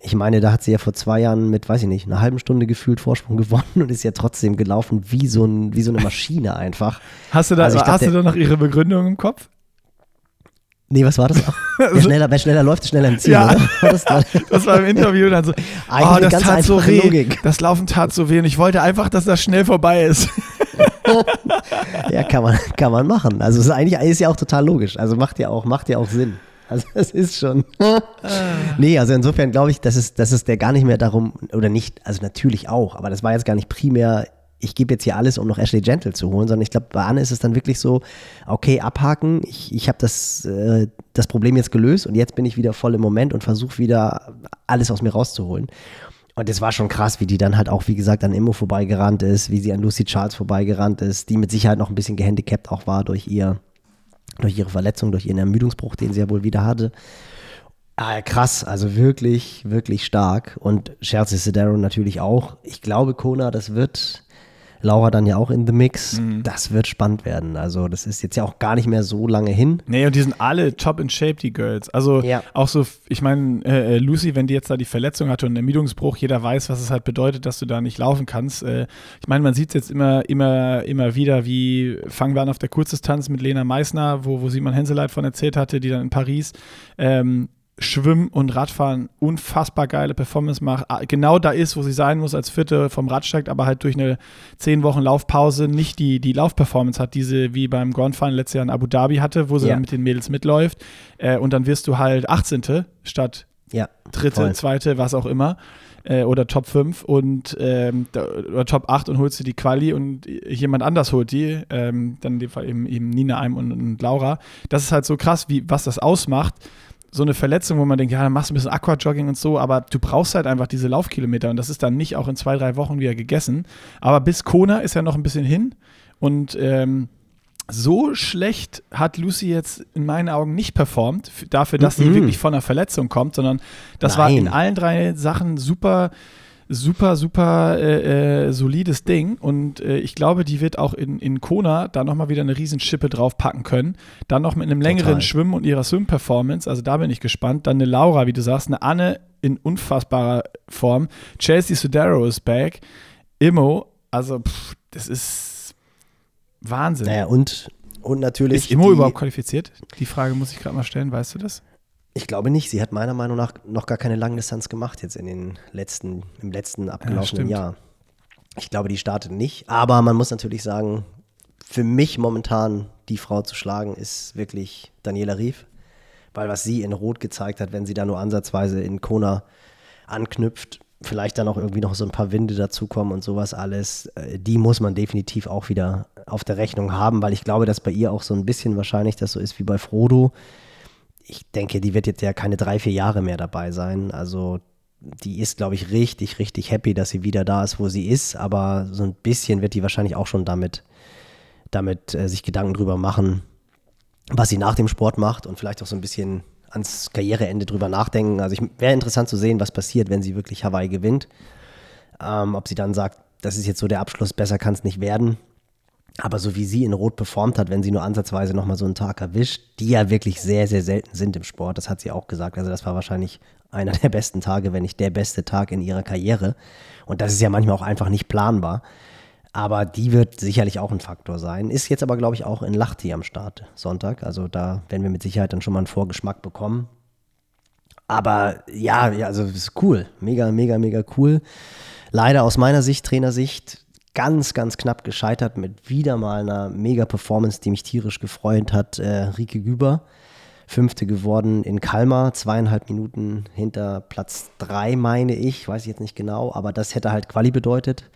ich meine, da hat sie ja vor zwei Jahren mit, weiß ich nicht, einer halben Stunde gefühlt Vorsprung gewonnen und ist ja trotzdem gelaufen wie so, ein, wie so eine Maschine einfach. Hast du da, Also glaub, hast du da noch ihre Begründung im Kopf? Nee, was war das? Wer schneller, wer schneller läuft, schneller im Ziel, Ja. oder? Das, war, Das war im Interview dann so, Eigentlich oh, das ganz tat so weh, Logik. das Laufen tat so weh und ich wollte einfach, dass das schnell vorbei ist. ja, kann man, kann man machen. Also ist eigentlich ist ja auch total logisch. Also macht ja auch, macht ja auch Sinn. Also es ist schon. nee, also insofern glaube ich, dass es, dass es der gar nicht mehr darum, oder nicht, also natürlich auch, aber das war jetzt gar nicht primär, ich gebe jetzt hier alles, um noch Ashley Gentle zu holen, sondern ich glaube, bei Anne ist es dann wirklich so, okay, abhaken, ich, ich habe das, äh, das Problem jetzt gelöst und jetzt bin ich wieder voll im Moment und versuche wieder alles aus mir rauszuholen. Und es war schon krass, wie die dann halt auch, wie gesagt, an Immo vorbeigerannt ist, wie sie an Lucy Charles vorbeigerannt ist, die mit Sicherheit noch ein bisschen gehandicapt auch war durch ihr, durch ihre Verletzung, durch ihren Ermüdungsbruch, den sie ja wohl wieder hatte. Ah, krass, also wirklich, wirklich stark. Und Chelsea Sedero natürlich auch. Ich glaube, Kona, das wird Laura dann ja auch in the Mix. Mhm. Das wird spannend werden. Also, das ist jetzt ja auch gar nicht mehr so lange hin. Nee, und die sind alle top in shape, die Girls. Also Ja. auch so, ich meine, äh, Lucy, wenn die jetzt da die Verletzung hatte und einen Ermüdungsbruch, jeder weiß, was es halt bedeutet, dass du da nicht laufen kannst. Äh, ich meine, man sieht es jetzt immer, immer, immer wieder, wie fangen wir an auf der Kurzdistanz mit Lena Meissner, wo, wo Simon Henseleit von erzählt hatte, die dann in Paris ähm, Schwimmen und Radfahren unfassbar geile Performance macht. Ah, Genau da ist, wo sie sein muss, als Vierte vom Rad steigt, aber halt durch eine zehn Wochen Laufpause nicht die, die Laufperformance hat, die sie wie beim Grand Final letztes Jahr in Abu Dhabi hatte, wo sie Ja. dann mit den Mädels mitläuft. Äh, und dann wirst du halt 18. statt Ja. dritte, Voll. zweite, was auch immer. Äh, oder Top 5 und ähm, da, oder Top 8 und holst dir die Quali und jemand anders holt die. Ähm, dann in dem Fall eben, eben Nina Eim und, und Laura. Das ist halt so krass, wie, was das ausmacht. So eine Verletzung, wo man denkt, ja, dann machst du ein bisschen Aquajogging und so, aber du brauchst halt einfach diese Laufkilometer und das ist dann nicht auch in zwei, drei Wochen wieder gegessen. Aber bis Kona ist ja noch ein bisschen hin und ähm, so schlecht hat Lucy jetzt in meinen Augen nicht performt, dafür, dass sie Mhm. wirklich von einer Verletzung kommt, sondern das war Nein. in allen drei Sachen super, super, super äh, äh, solides Ding. Und äh, ich glaube, die wird auch in, in Kona da nochmal wieder eine Riesenschippe draufpacken können. Dann noch mit einem längeren Total. Schwimmen und ihrer Swim-Performance. Also da bin ich gespannt. Dann eine Laura, wie du sagst, eine Anne in unfassbarer Form. Chelsea Sudaro ist back. Immo, also pff, das ist Wahnsinn. Naja, und, und natürlich. Ist Immo überhaupt qualifiziert? Die Frage muss ich gerade mal stellen, weißt du das? Ich glaube nicht. Sie hat meiner Meinung nach noch gar keine Langdistanz gemacht jetzt in den letzten, im letzten abgelaufenen stimmt. Jahr. Ich glaube, die startet nicht. Aber man muss natürlich sagen, für mich momentan die Frau zu schlagen, ist wirklich Daniela Rief. Weil was sie in Rot gezeigt hat, wenn sie da nur ansatzweise in Kona anknüpft, vielleicht dann auch irgendwie noch so ein paar Winde dazukommen und sowas alles, äh, die muss man definitiv auch wieder auf der Rechnung haben, weil ich glaube, dass bei ihr auch so ein bisschen wahrscheinlich das so ist wie bei Frodo. Ich denke, die wird jetzt ja keine drei, vier Jahre mehr dabei sein. Also die ist, glaube ich, richtig, richtig happy, dass sie wieder da ist, wo sie ist. Aber so ein bisschen wird die wahrscheinlich auch schon damit, damit äh, sich Gedanken drüber machen, was sie nach dem Sport macht und vielleicht auch so ein bisschen ans Karriereende drüber nachdenken. Also wäre interessant zu sehen, was passiert, wenn sie wirklich Hawaii gewinnt. Ähm, ob sie dann sagt, das ist jetzt so der Abschluss, besser kann es nicht werden. Aber so wie sie in Rot performt hat, wenn sie nur ansatzweise nochmal so einen Tag erwischt, die ja wirklich sehr, sehr selten sind im Sport, das hat sie auch gesagt. Also das war wahrscheinlich einer der besten Tage, wenn nicht der beste Tag in ihrer Karriere. Und das ist ja manchmal auch einfach nicht planbar. Aber die wird sicherlich auch ein Faktor sein. Ist jetzt aber, glaube ich, auch in Lachti am Start Sonntag. Also da werden wir mit Sicherheit dann schon mal einen Vorgeschmack bekommen. Aber ja, also ist cool. Mega, mega, mega cool. Leider aus meiner Sicht, Trainersicht, ganz, ganz knapp gescheitert mit wieder mal einer mega Performance, die mich tierisch gefreut hat. Äh, Rike Güber, Fünfte geworden in Kalmar, zweieinhalb Minuten hinter Platz drei, meine ich. Weiß ich jetzt nicht genau, aber das hätte halt Quali bedeutet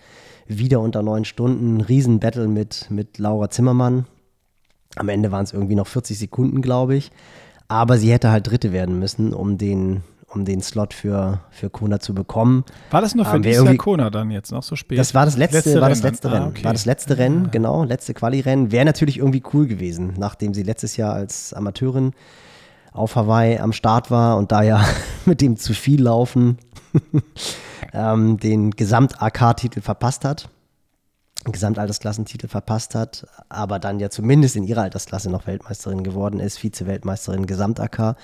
wieder unter neun Stunden, Riesenbattle mit, mit Laura Zimmermann. Am Ende waren es irgendwie noch 40 Sekunden, glaube ich. Aber sie hätte halt Dritte werden müssen, um den, um den Slot für, für Kona zu bekommen. War das nur für ähm, dieses Jahr Kona dann jetzt noch so spät? Das war das letzte, letzte war das letzte Rennen. Ah, okay. War das letzte Rennen, genau, letzte Quali-Rennen. Wäre natürlich irgendwie cool gewesen, nachdem sie letztes Jahr als Amateurin auf Hawaii am Start war und da ja mit dem zu viel laufen ähm, den Gesamt-AK-Titel verpasst hat, Gesamtaltersklassentitel verpasst hat, aber dann ja zumindest in ihrer Altersklasse noch Weltmeisterin geworden ist, Vize-Weltmeisterin Gesamt-AK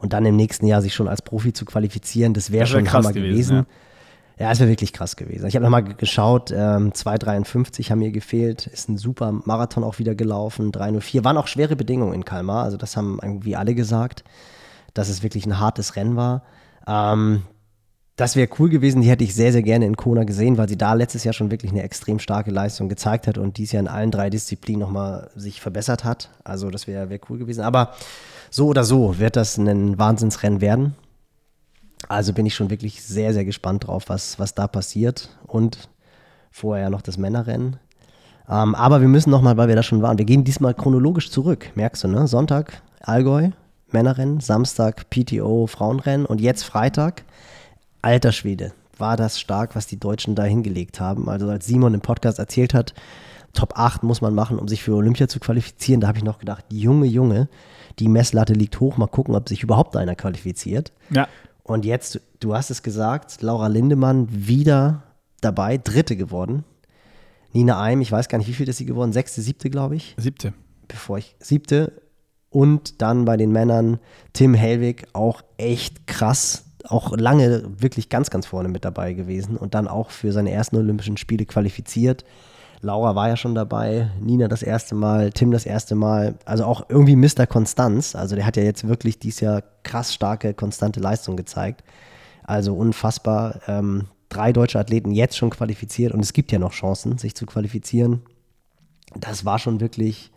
und dann im nächsten Jahr sich schon als Profi zu qualifizieren, das wäre wär schon Hammer gewesen. gewesen. Ja. Ja, es wäre wirklich krass gewesen. Ich habe nochmal geschaut, ähm, 2,53 haben mir gefehlt, ist ein super Marathon auch wieder gelaufen, 3,04. Waren auch schwere Bedingungen in Kalmar, also das haben irgendwie alle gesagt, dass es wirklich ein hartes Rennen war. Ähm, das wäre cool gewesen, die hätte ich sehr, sehr gerne in Kona gesehen, weil sie da letztes Jahr schon wirklich eine extrem starke Leistung gezeigt hat und dies Jahr in allen drei Disziplinen nochmal sich verbessert hat. Also das wäre wär cool gewesen. Aber so oder so wird das ein Wahnsinnsrennen werden. Also bin ich schon wirklich sehr, sehr gespannt drauf, was, was da passiert. Und vorher noch das Männerrennen. Ähm, aber wir müssen nochmal, weil wir da schon waren, wir gehen diesmal chronologisch zurück, merkst du, ne? Sonntag Allgäu, Männerrennen, Samstag PTO, Frauenrennen und jetzt Freitag alter Schwede, war das stark, was die Deutschen da hingelegt haben. Also als Simon im Podcast erzählt hat, Top 8 muss man machen, um sich für Olympia zu qualifizieren, da habe ich noch gedacht, Junge, Junge, die Messlatte liegt hoch, mal gucken, ob sich überhaupt einer qualifiziert. Ja. Und jetzt, du hast es gesagt, Laura Lindemann wieder dabei, dritte geworden. Nina Eim, ich weiß gar nicht, wie viel ist sie geworden? Sechste, siebte, glaube ich. Siebte. Bevor ich, siebte. Und dann bei den Männern Tim Hellwig, auch echt krass auch lange wirklich ganz, ganz vorne mit dabei gewesen und dann auch für seine ersten Olympischen Spiele qualifiziert. Laura war ja schon dabei, Nina das erste Mal, Tim das erste Mal. Also auch irgendwie Mr. Konstanz. Also der hat ja jetzt wirklich dieses Jahr krass starke, konstante Leistung gezeigt. Also unfassbar. Ähm, drei deutsche Athleten jetzt schon qualifiziert und es gibt ja noch Chancen, sich zu qualifizieren. Das war schon wirklich,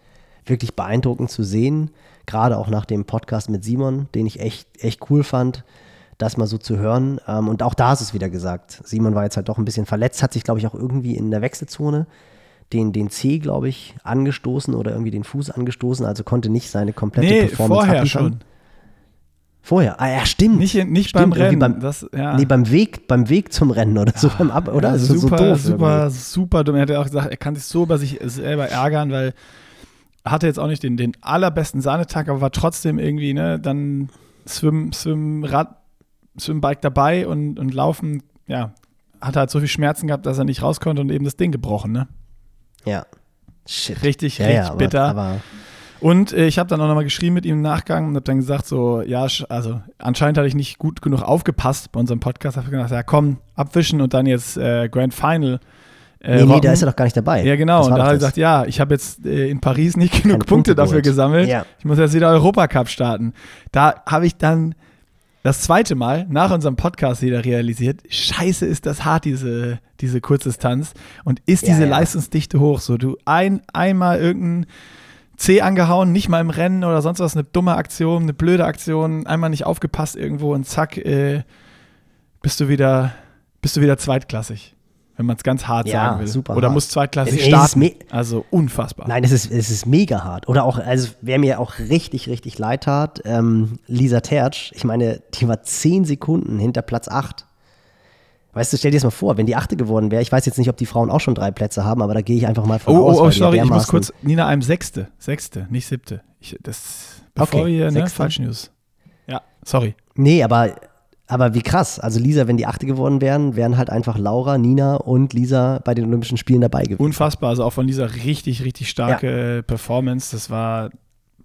wirklich beeindruckend zu sehen. Gerade auch nach dem Podcast mit Simon, den ich echt, echt cool fand das mal so zu hören. Ähm, und auch da ist es wieder gesagt. Simon war jetzt halt doch ein bisschen verletzt, hat sich, glaube ich, auch irgendwie in der Wechselzone den, den C, glaube ich, angestoßen oder irgendwie den Fuß angestoßen, also konnte nicht seine komplette nee, Performance vorher schon. Vorher, ah ja, stimmt. Nicht, nicht stimmt, beim Rennen. Beim, das, ja. Nee, beim Weg, beim Weg zum Rennen oder so, beim Ab oder? Ja, also super, so doof super, irgendwie. super dumm. Er hat ja auch gesagt, er kann sich so über sich selber ärgern, weil er hatte jetzt auch nicht den, den allerbesten Sahnetag, aber war trotzdem irgendwie, ne, dann Swim, Swim, Rad, Swimbike dabei und, und Laufen, ja, hat halt so viel Schmerzen gehabt, dass er nicht raus konnte und eben das Ding gebrochen, ne? Ja. Shit. Richtig, ja, richtig ja, bitter. Aber, und äh, ich habe dann auch nochmal geschrieben mit ihm im Nachgang und habe dann gesagt, so, ja, also anscheinend hatte ich nicht gut genug aufgepasst bei unserem Podcast. Habe gedacht, ja, komm, abwischen und dann jetzt äh, Grand Final. Äh, nee, nee, da ist er doch gar nicht dabei. Ja, genau. Und da habe ich gesagt, ja, ich habe jetzt äh, in Paris nicht genug Keine Punkte, Punkte dafür gesammelt. Ja. Ich muss jetzt wieder Europacup starten. Da habe ich dann das zweite Mal nach unserem Podcast wieder realisiert, scheiße ist das hart, diese, diese Kurzdistanz. Und ist diese ja. Leistungsdichte hoch? So, du ein, einmal irgendein C angehauen, nicht mal im Rennen oder sonst was, eine dumme Aktion, eine blöde Aktion, einmal nicht aufgepasst irgendwo und zack, äh, bist du wieder bist du wieder zweitklassig. Wenn man es ganz hart Ja, sagen will. super Oder hart. muss zweitklassig Es- starten. Also unfassbar. Nein, es ist, es ist mega hart. Oder auch, also wer mir auch richtig, richtig leid tat, ähm, Lisa Tertsch, ich meine, die war zehn Sekunden hinter Platz 8. Weißt du, stell dir das mal vor, wenn die achte geworden wäre, ich weiß jetzt nicht, ob die Frauen auch schon drei Plätze haben, aber da gehe ich einfach mal von Oh, aus. oh, oh, sorry, ich muss kurz. Nina einem Sechste. Sechste, nicht Siebte. Ich, das, bevor Okay, wir, ne, falsch News. Ja, sorry. Nee, aber, aber wie krass. Also Lisa, wenn die achte geworden wären, wären halt einfach Laura, Nina und Lisa bei den Olympischen Spielen dabei gewesen. Unfassbar. Also auch von dieser richtig, richtig starke Performance. Das war,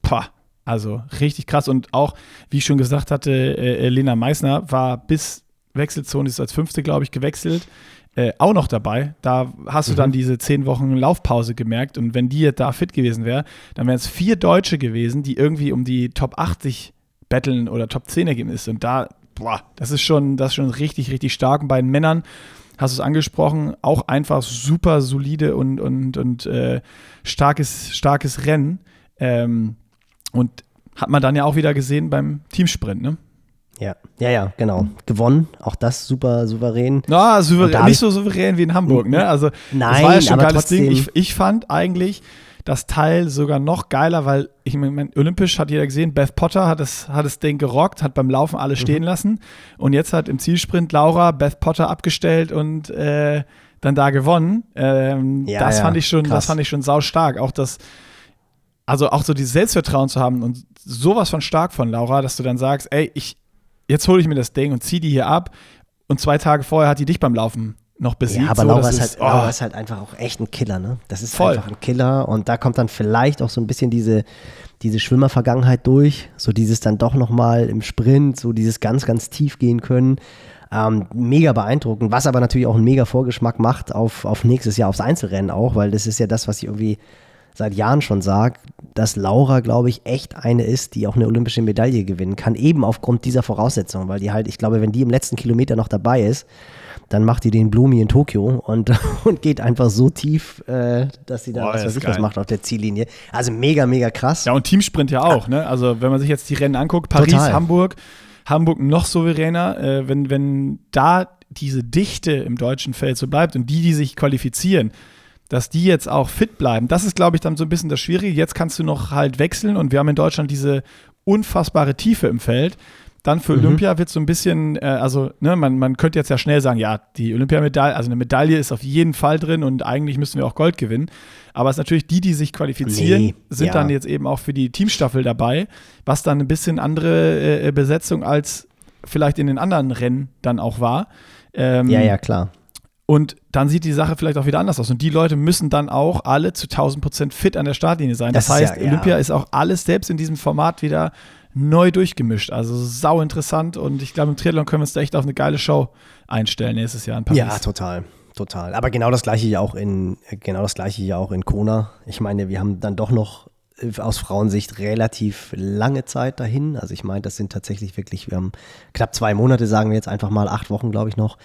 pah, also richtig krass. Und auch, wie ich schon gesagt hatte, äh, Lena Meissner war bis Wechselzone, ist als Fünfte, glaube ich, gewechselt. Äh, auch noch dabei. Da hast du dann diese zehn Wochen Laufpause gemerkt. Und wenn die jetzt da fit gewesen wäre, dann wären es vier Deutsche gewesen, die irgendwie um die Top 80 betteln oder Top 10 Ergebnisse. Und da, boah, das ist schon, das ist schon richtig, richtig stark. Und bei den Männern hast du es angesprochen, auch einfach super solide und, und, und äh, starkes, starkes Rennen. Ähm, und hat man dann ja auch wieder gesehen beim Teamsprint, ne? Ja, ja, ja, genau. Gewonnen, auch das super souverän. Na, souverän, nicht ich- so souverän wie in Hamburg, ne? Also, das Nein, war ja schon ein geiles Ding. Ich, ich fand eigentlich das Teil sogar noch geiler, weil ich meine, olympisch hat jeder gesehen, Beth Potter hat das, hat das Ding gerockt, hat beim Laufen alle stehen Mhm. lassen und jetzt hat im Zielsprint Laura Beth Potter abgestellt und äh, dann da gewonnen. Ähm, Ja, das ja, fand ich schon, das krass. fand ich schon sau stark. Auch das, also auch so dieses Selbstvertrauen zu haben und sowas von stark von Laura, dass du dann sagst, ey, ich, jetzt hole ich mir das Ding und zieh die hier ab und zwei Tage vorher hat die dich beim Laufen noch besiegt. Ja, aber so, Laura ist, halt, oh, Laura ist halt einfach auch echt ein Killer, ne? Das ist Voll. einfach ein Killer und da kommt dann vielleicht auch so ein bisschen diese, diese Schwimmervergangenheit durch, so dieses dann doch nochmal im Sprint, so dieses ganz, ganz tief gehen können. Ähm, mega beeindruckend, was aber natürlich auch einen mega Vorgeschmack macht auf, auf nächstes Jahr, aufs Einzelrennen auch, weil das ist ja das, was ich irgendwie seit Jahren schon sage, dass Laura, glaube ich, echt eine ist, die auch eine olympische Medaille gewinnen kann, eben aufgrund dieser Voraussetzungen, weil die halt, ich glaube, wenn die im letzten Kilometer noch dabei ist, dann macht die den Blumi in Tokio und, und geht einfach so tief, äh, dass sie da was weiß ich was macht auf der Ziellinie. Also mega, mega krass. Ja, und Teamsprint ja auch, ne? Also, wenn man sich jetzt die Rennen anguckt, Paris, Total. Hamburg, Hamburg noch souveräner, äh, wenn, wenn da diese Dichte im deutschen Feld so bleibt und die, die sich qualifizieren, dass die jetzt auch fit bleiben, das ist, glaube ich, dann so ein bisschen das Schwierige. Jetzt kannst du noch halt wechseln und wir haben in Deutschland diese unfassbare Tiefe im Feld. Dann für Olympia wird so ein bisschen, äh, also ne, man, man könnte jetzt ja schnell sagen, ja, die Olympiamedaille, also eine Medaille ist auf jeden Fall drin und eigentlich müssen wir auch Gold gewinnen. Aber es ist natürlich die, die sich qualifizieren, Nee, sind ja. dann jetzt eben auch für die Teamstaffel dabei, was dann ein bisschen andere äh, Besetzung als vielleicht in den anderen Rennen dann auch war. Ähm, Ja, ja, klar. Und dann sieht die Sache vielleicht auch wieder anders aus. Und die Leute müssen dann auch alle zu 1000 Prozent fit an der Startlinie sein. Das, Das ist ja- heißt, ja. Olympia ist auch alles selbst in diesem Format wieder neu durchgemischt. Also sau interessant. Und ich glaube, im Triathlon können wir uns da echt auf eine geile Show einstellen nächstes Jahr in Paris. Ja, total. Total. Aber genau das gleiche ja auch in, genau das gleiche ja auch in Kona. Ich meine, wir haben dann doch noch äh, aus Frauensicht relativ lange Zeit dahin. Also ich meine, das sind tatsächlich wirklich, wir haben knapp zwei Monate, sagen wir jetzt einfach mal, acht Wochen, glaube ich, noch.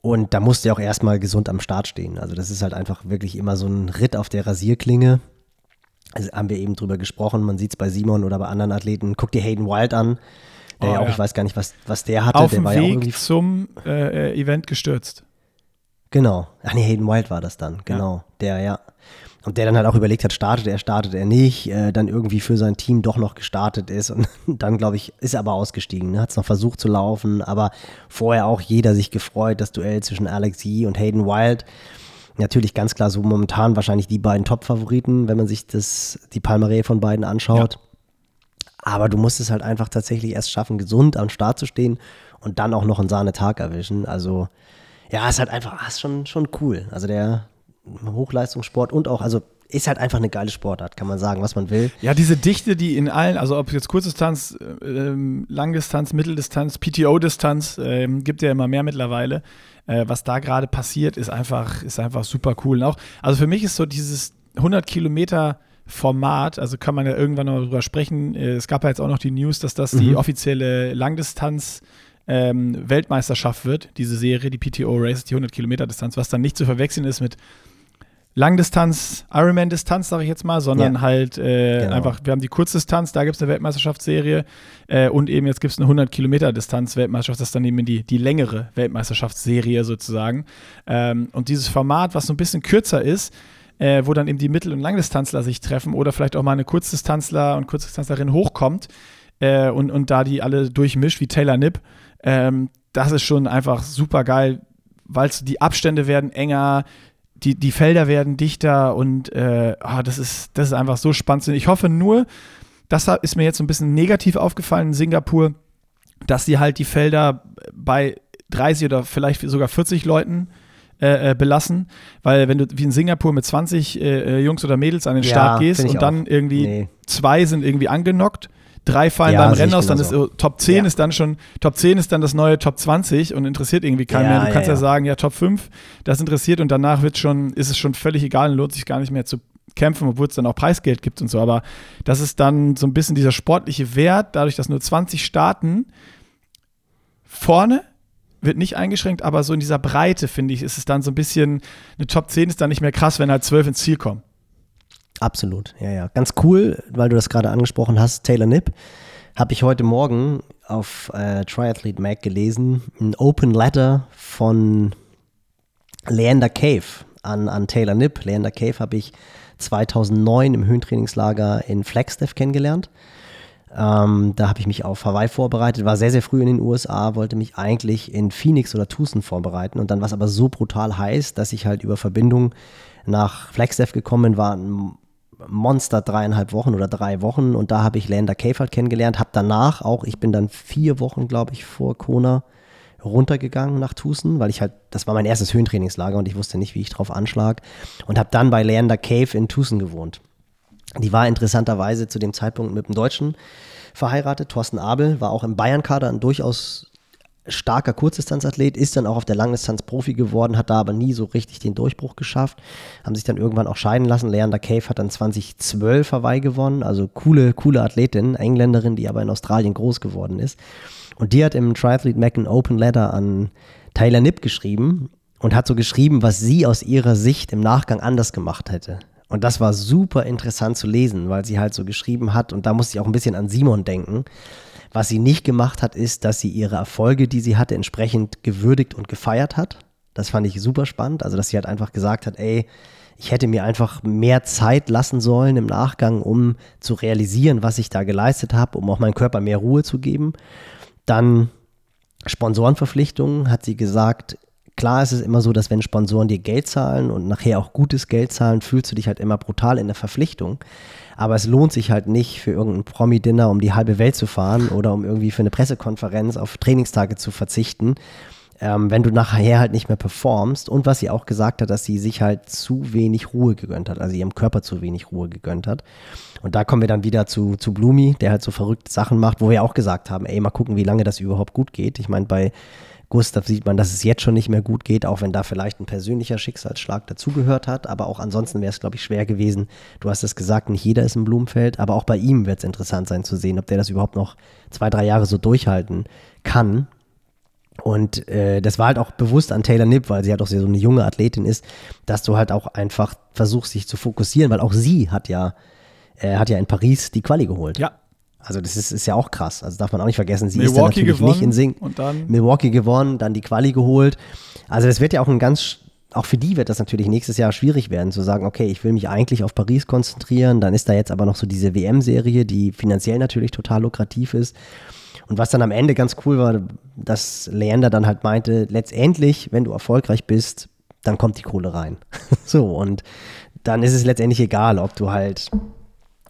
Und da musst du ja auch erstmal gesund am Start stehen. Also das ist halt einfach wirklich immer so ein Ritt auf der Rasierklinge. Also haben wir eben drüber gesprochen, man sieht es bei Simon oder bei anderen Athleten. Guck dir Hayden Wild an, der Oh, ja auch, ja. ich weiß gar nicht, was, was der hatte. auf der dem war ja Weg irgendwie zum äh, äh, Event gestürzt. Genau. Ach nee, Hayden Wild war das dann. Genau. Der, ja. Und der dann halt auch überlegt hat, startet er, startet er nicht, äh, dann irgendwie für sein Team doch noch gestartet ist und dann, glaube ich, ist er aber ausgestiegen, ne? hat es noch versucht zu laufen, aber vorher auch jeder sich gefreut, das Duell zwischen Alex Yee und Hayden Wild. Natürlich ganz klar so momentan wahrscheinlich die beiden Top-Favoriten, wenn man sich das, die Palmarès von beiden anschaut. Aber du musst es halt einfach tatsächlich erst schaffen, gesund am Start zu stehen und dann auch noch einen Sahnetag erwischen. Also, ja, ist halt einfach, ah, ist schon, schon cool. Also der Hochleistungssport und auch, also ist halt einfach eine geile Sportart, kann man sagen, was man will. Ja, diese Dichte, die in allen, also ob jetzt Kurzdistanz, äh, ähm, Langdistanz, Mitteldistanz, PTO-Distanz, ähm, gibt ja immer mehr mittlerweile. Äh, was da gerade passiert, ist einfach, ist einfach super cool. Und auch, also für mich ist so dieses 100 Kilometer Format, also kann man ja irgendwann noch drüber sprechen. Äh, Es gab ja jetzt auch noch die News, dass das die offizielle Langdistanz ähm, Weltmeisterschaft wird, diese Serie, die PTO Race, die 100 Kilometer Distanz, was dann nicht zu verwechseln ist mit Langdistanz, Ironman-Distanz, sage ich jetzt mal, sondern Ja. halt äh, Genau. einfach, wir haben die Kurzdistanz, da gibt es eine Weltmeisterschaftsserie äh, und eben jetzt gibt es eine 100-Kilometer-Distanz-Weltmeisterschaft, das ist dann eben die, die längere Weltmeisterschaftsserie sozusagen. Ähm, und dieses Format, was so ein bisschen kürzer ist, äh, wo dann eben die Mittel- und Langdistanzler sich treffen oder vielleicht auch mal eine Kurzdistanzler und Kurzdistanzlerin hochkommt äh, und, und da die alle durchmischt, wie Taylor Nipp, ähm, das ist schon einfach super geil, weil die Abstände werden enger, die, die Felder werden dichter und äh, ah, das, ist, das ist einfach so spannend. Ich hoffe nur, das ist mir jetzt so ein bisschen negativ aufgefallen in Singapur, dass sie halt die Felder bei 30 oder vielleicht sogar 40 Leuten äh, äh, belassen, weil wenn du wie in Singapur mit 20 äh, äh, Jungs oder Mädels an den Ja, Start gehst und dann irgendwie Nee. zwei sind irgendwie angenockt, drei fallen Ja, beim Rennen aus, dann ist so, Top 10 Ja. ist dann schon, Top 10 ist dann das neue Top 20 und interessiert irgendwie keinen Ja, mehr. Du kannst ja, ja. sagen, ja, Top 5, das interessiert und danach wird schon, ist es schon völlig egal und lohnt sich gar nicht mehr zu kämpfen, obwohl es dann auch Preisgeld gibt und so. Aber das ist dann so ein bisschen dieser sportliche Wert, dadurch, dass nur 20 starten, vorne wird nicht eingeschränkt, aber so in dieser Breite, finde ich, ist es dann so ein bisschen, eine Top 10 ist dann nicht mehr krass, wenn halt 12 ins Ziel kommen. Absolut, ja, ja. Ganz cool, weil du das gerade angesprochen hast, Taylor Nipp, habe ich heute Morgen auf äh, Triathlete Mag gelesen, ein Open Letter von Leander Cave an, an Taylor Nipp. Leander Cave habe ich 2009 im Höhentrainingslager in Flagstaff kennengelernt. Ähm, da habe ich mich auf Hawaii vorbereitet, war sehr, sehr früh in den USA, wollte mich eigentlich in Phoenix oder Tucson vorbereiten und dann war es aber so brutal heiß, dass ich halt über Verbindung nach Flagstaff gekommen war Monster dreieinhalb Wochen oder drei Wochen und da habe ich Lander halt kennengelernt, habe danach auch, ich bin dann vier Wochen, glaube ich, vor Kona runtergegangen nach Tucson, weil ich halt, das war mein erstes Höhentrainingslager und ich wusste nicht, wie ich drauf anschlag und habe dann bei Leander Cave in Tucson gewohnt. Die war interessanterweise zu dem Zeitpunkt mit einem Deutschen verheiratet. Thorsten Abel war auch im Bayern-Kader ein durchaus starker Kurzdistanzathlet, ist dann auch auf der Langdistanz Profi geworden, hat da aber nie so richtig den Durchbruch geschafft. Haben sich dann irgendwann auch scheiden lassen. Leander Cave hat dann 2012 Hawaii gewonnen, also coole, coole Athletin, Engländerin, die aber in Australien groß geworden ist. Und die hat im Triathlete Mac ein Open Letter an Tyler Nipp geschrieben und hat so geschrieben, was sie aus ihrer Sicht im Nachgang anders gemacht hätte. Und das war super interessant zu lesen, weil sie halt so geschrieben hat, und da musste ich auch ein bisschen an Simon denken. Was sie nicht gemacht hat, ist, dass sie ihre Erfolge, die sie hatte, entsprechend gewürdigt und gefeiert hat. Das fand ich super spannend. Also, dass sie halt einfach gesagt hat, ey, ich hätte mir einfach mehr Zeit lassen sollen im Nachgang, um zu realisieren, was ich da geleistet habe, um auch meinem Körper mehr Ruhe zu geben. Dann Sponsorenverpflichtungen hat sie gesagt, klar ist es immer so, dass wenn Sponsoren dir Geld zahlen und nachher auch gutes Geld zahlen, fühlst du dich halt immer brutal in der Verpflichtung. Aber es lohnt sich halt nicht für irgendein Promi-Dinner, um die halbe Welt zu fahren oder um irgendwie für eine Pressekonferenz auf Trainingstage zu verzichten, ähm, wenn du nachher halt nicht mehr performst. Und was sie auch gesagt hat, dass sie sich halt zu wenig Ruhe gegönnt hat, also ihrem Körper zu wenig Ruhe gegönnt hat. Und da kommen wir dann wieder zu, zu Blumi, der halt so verrückte Sachen macht, wo wir auch gesagt haben, ey, mal gucken, wie lange das überhaupt gut geht. Ich meine, bei Gustav sieht man, dass es jetzt schon nicht mehr gut geht, auch wenn da vielleicht ein persönlicher Schicksalsschlag dazugehört hat. Aber auch ansonsten wäre es, glaube ich, schwer gewesen. Du hast es gesagt, nicht jeder ist im Blumenfeld, aber auch bei ihm wird es interessant sein zu sehen, ob der das überhaupt noch zwei, drei Jahre so durchhalten kann. Und äh, das war halt auch bewusst an Taylor Nipp, weil sie halt auch so eine junge Athletin ist, dass du halt auch einfach versuchst, dich zu fokussieren, weil auch sie hat ja, äh, hat ja in Paris die Quali geholt. Ja. Also das ist, ist ja auch krass. Also darf man auch nicht vergessen, sie Milwaukee ist dann natürlich gewonnen nicht in Sing und dann- Milwaukee gewonnen, dann die Quali geholt. Also das wird ja auch ein ganz, auch für die wird das natürlich nächstes Jahr schwierig werden, zu sagen, okay, ich will mich eigentlich auf Paris konzentrieren, dann ist da jetzt aber noch so diese WM-Serie, die finanziell natürlich total lukrativ ist. Und was dann am Ende ganz cool war, dass Leander dann halt meinte, letztendlich, wenn du erfolgreich bist, dann kommt die Kohle rein. so, und dann ist es letztendlich egal, ob du halt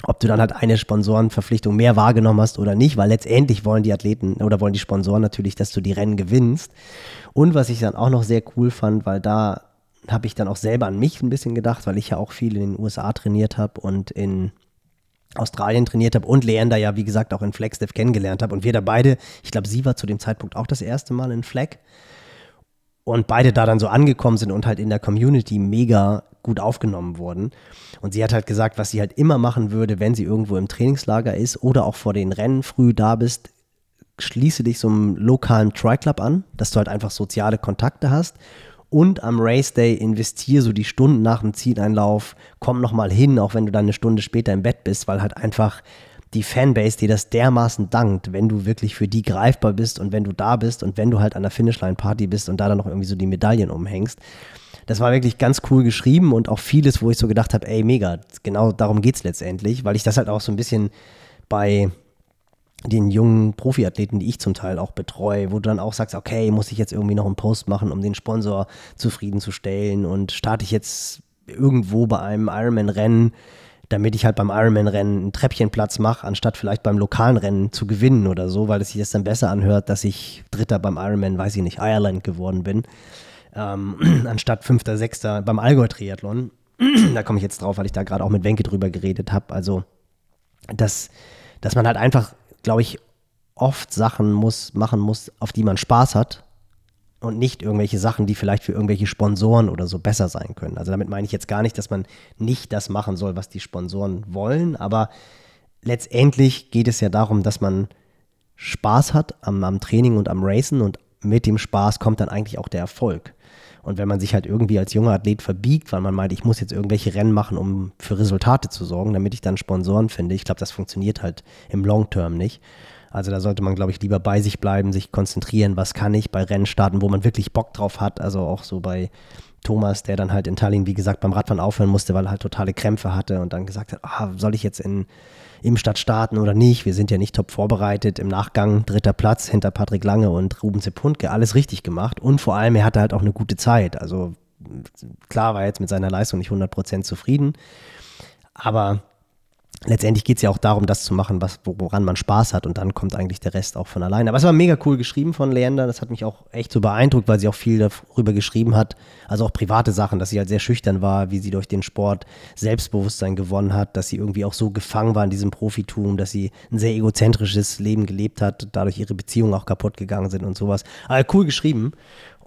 ob du dann halt eine Sponsorenverpflichtung mehr wahrgenommen hast oder nicht, weil letztendlich wollen die Athleten oder wollen die Sponsoren natürlich, dass du die Rennen gewinnst. Und was ich dann auch noch sehr cool fand, weil da habe ich dann auch selber an mich ein bisschen gedacht, weil ich ja auch viel in den USA trainiert habe und in Australien trainiert habe und Leander ja, wie gesagt, auch in Flagstaff kennengelernt habe. Und wir da beide, ich glaube, sie war zu dem Zeitpunkt auch das erste Mal in Flag und beide da dann so angekommen sind und halt in der Community mega gut aufgenommen wurden. Und sie hat halt gesagt, was sie halt immer machen würde, wenn sie irgendwo im Trainingslager ist oder auch vor den Rennen früh da bist, schließe dich so einem lokalen Tri-Club an, dass du halt einfach soziale Kontakte hast und am Race Day investier so die Stunden nach dem Zieleinlauf, komm nochmal hin, auch wenn du dann eine Stunde später im Bett bist, weil halt einfach die Fanbase dir das dermaßen dankt, wenn du wirklich für die greifbar bist und wenn du da bist und wenn du halt an der Finishline-Party bist und da dann noch irgendwie so die Medaillen umhängst. Das war wirklich ganz cool geschrieben und auch vieles, wo ich so gedacht habe, ey, mega, genau darum geht es letztendlich, weil ich das halt auch so ein bisschen bei den jungen Profiathleten, die ich zum Teil auch betreue, wo du dann auch sagst, okay, muss ich jetzt irgendwie noch einen Post machen, um den Sponsor zufriedenzustellen und starte ich jetzt irgendwo bei einem Ironman-Rennen, damit ich halt beim Ironman-Rennen einen Treppchenplatz mache, anstatt vielleicht beim lokalen Rennen zu gewinnen oder so, weil es sich das dann besser anhört, dass ich Dritter beim Ironman, weiß ich nicht, Ireland geworden bin, ähm, anstatt Fünfter, Sechster beim Allgäu-Triathlon. da komme ich jetzt drauf, weil ich da gerade auch mit Wenke drüber geredet habe. Also, dass, dass man halt einfach glaube ich, oft Sachen muss, machen muss, auf die man Spaß hat und nicht irgendwelche Sachen, die vielleicht für irgendwelche Sponsoren oder so besser sein können. Also damit meine ich jetzt gar nicht, dass man nicht das machen soll, was die Sponsoren wollen, aber letztendlich geht es ja darum, dass man Spaß hat am, am Training und am Racen und mit dem Spaß kommt dann eigentlich auch der Erfolg. Und wenn man sich halt irgendwie als junger Athlet verbiegt, weil man meint, ich muss jetzt irgendwelche Rennen machen, um für Resultate zu sorgen, damit ich dann Sponsoren finde, ich glaube, das funktioniert halt im Long Term nicht. Also da sollte man, glaube ich, lieber bei sich bleiben, sich konzentrieren, was kann ich bei Rennen starten, wo man wirklich Bock drauf hat. Also auch so bei Thomas, der dann halt in Tallinn, wie gesagt, beim Radfahren aufhören musste, weil er halt totale Krämpfe hatte und dann gesagt hat, ah, soll ich jetzt in im Stadt starten oder nicht. Wir sind ja nicht top vorbereitet. Im Nachgang dritter Platz hinter Patrick Lange und Ruben Sepuntke. Alles richtig gemacht. Und vor allem, er hatte halt auch eine gute Zeit. Also klar war er jetzt mit seiner Leistung nicht 100% zufrieden. Aber letztendlich geht es ja auch darum, das zu machen, was, woran man Spaß hat und dann kommt eigentlich der Rest auch von alleine. Aber es war mega cool geschrieben von Leander, das hat mich auch echt so beeindruckt, weil sie auch viel darüber geschrieben hat, also auch private Sachen, dass sie halt sehr schüchtern war, wie sie durch den Sport Selbstbewusstsein gewonnen hat, dass sie irgendwie auch so gefangen war in diesem Profitum, dass sie ein sehr egozentrisches Leben gelebt hat, dadurch ihre Beziehungen auch kaputt gegangen sind und sowas. Aber cool geschrieben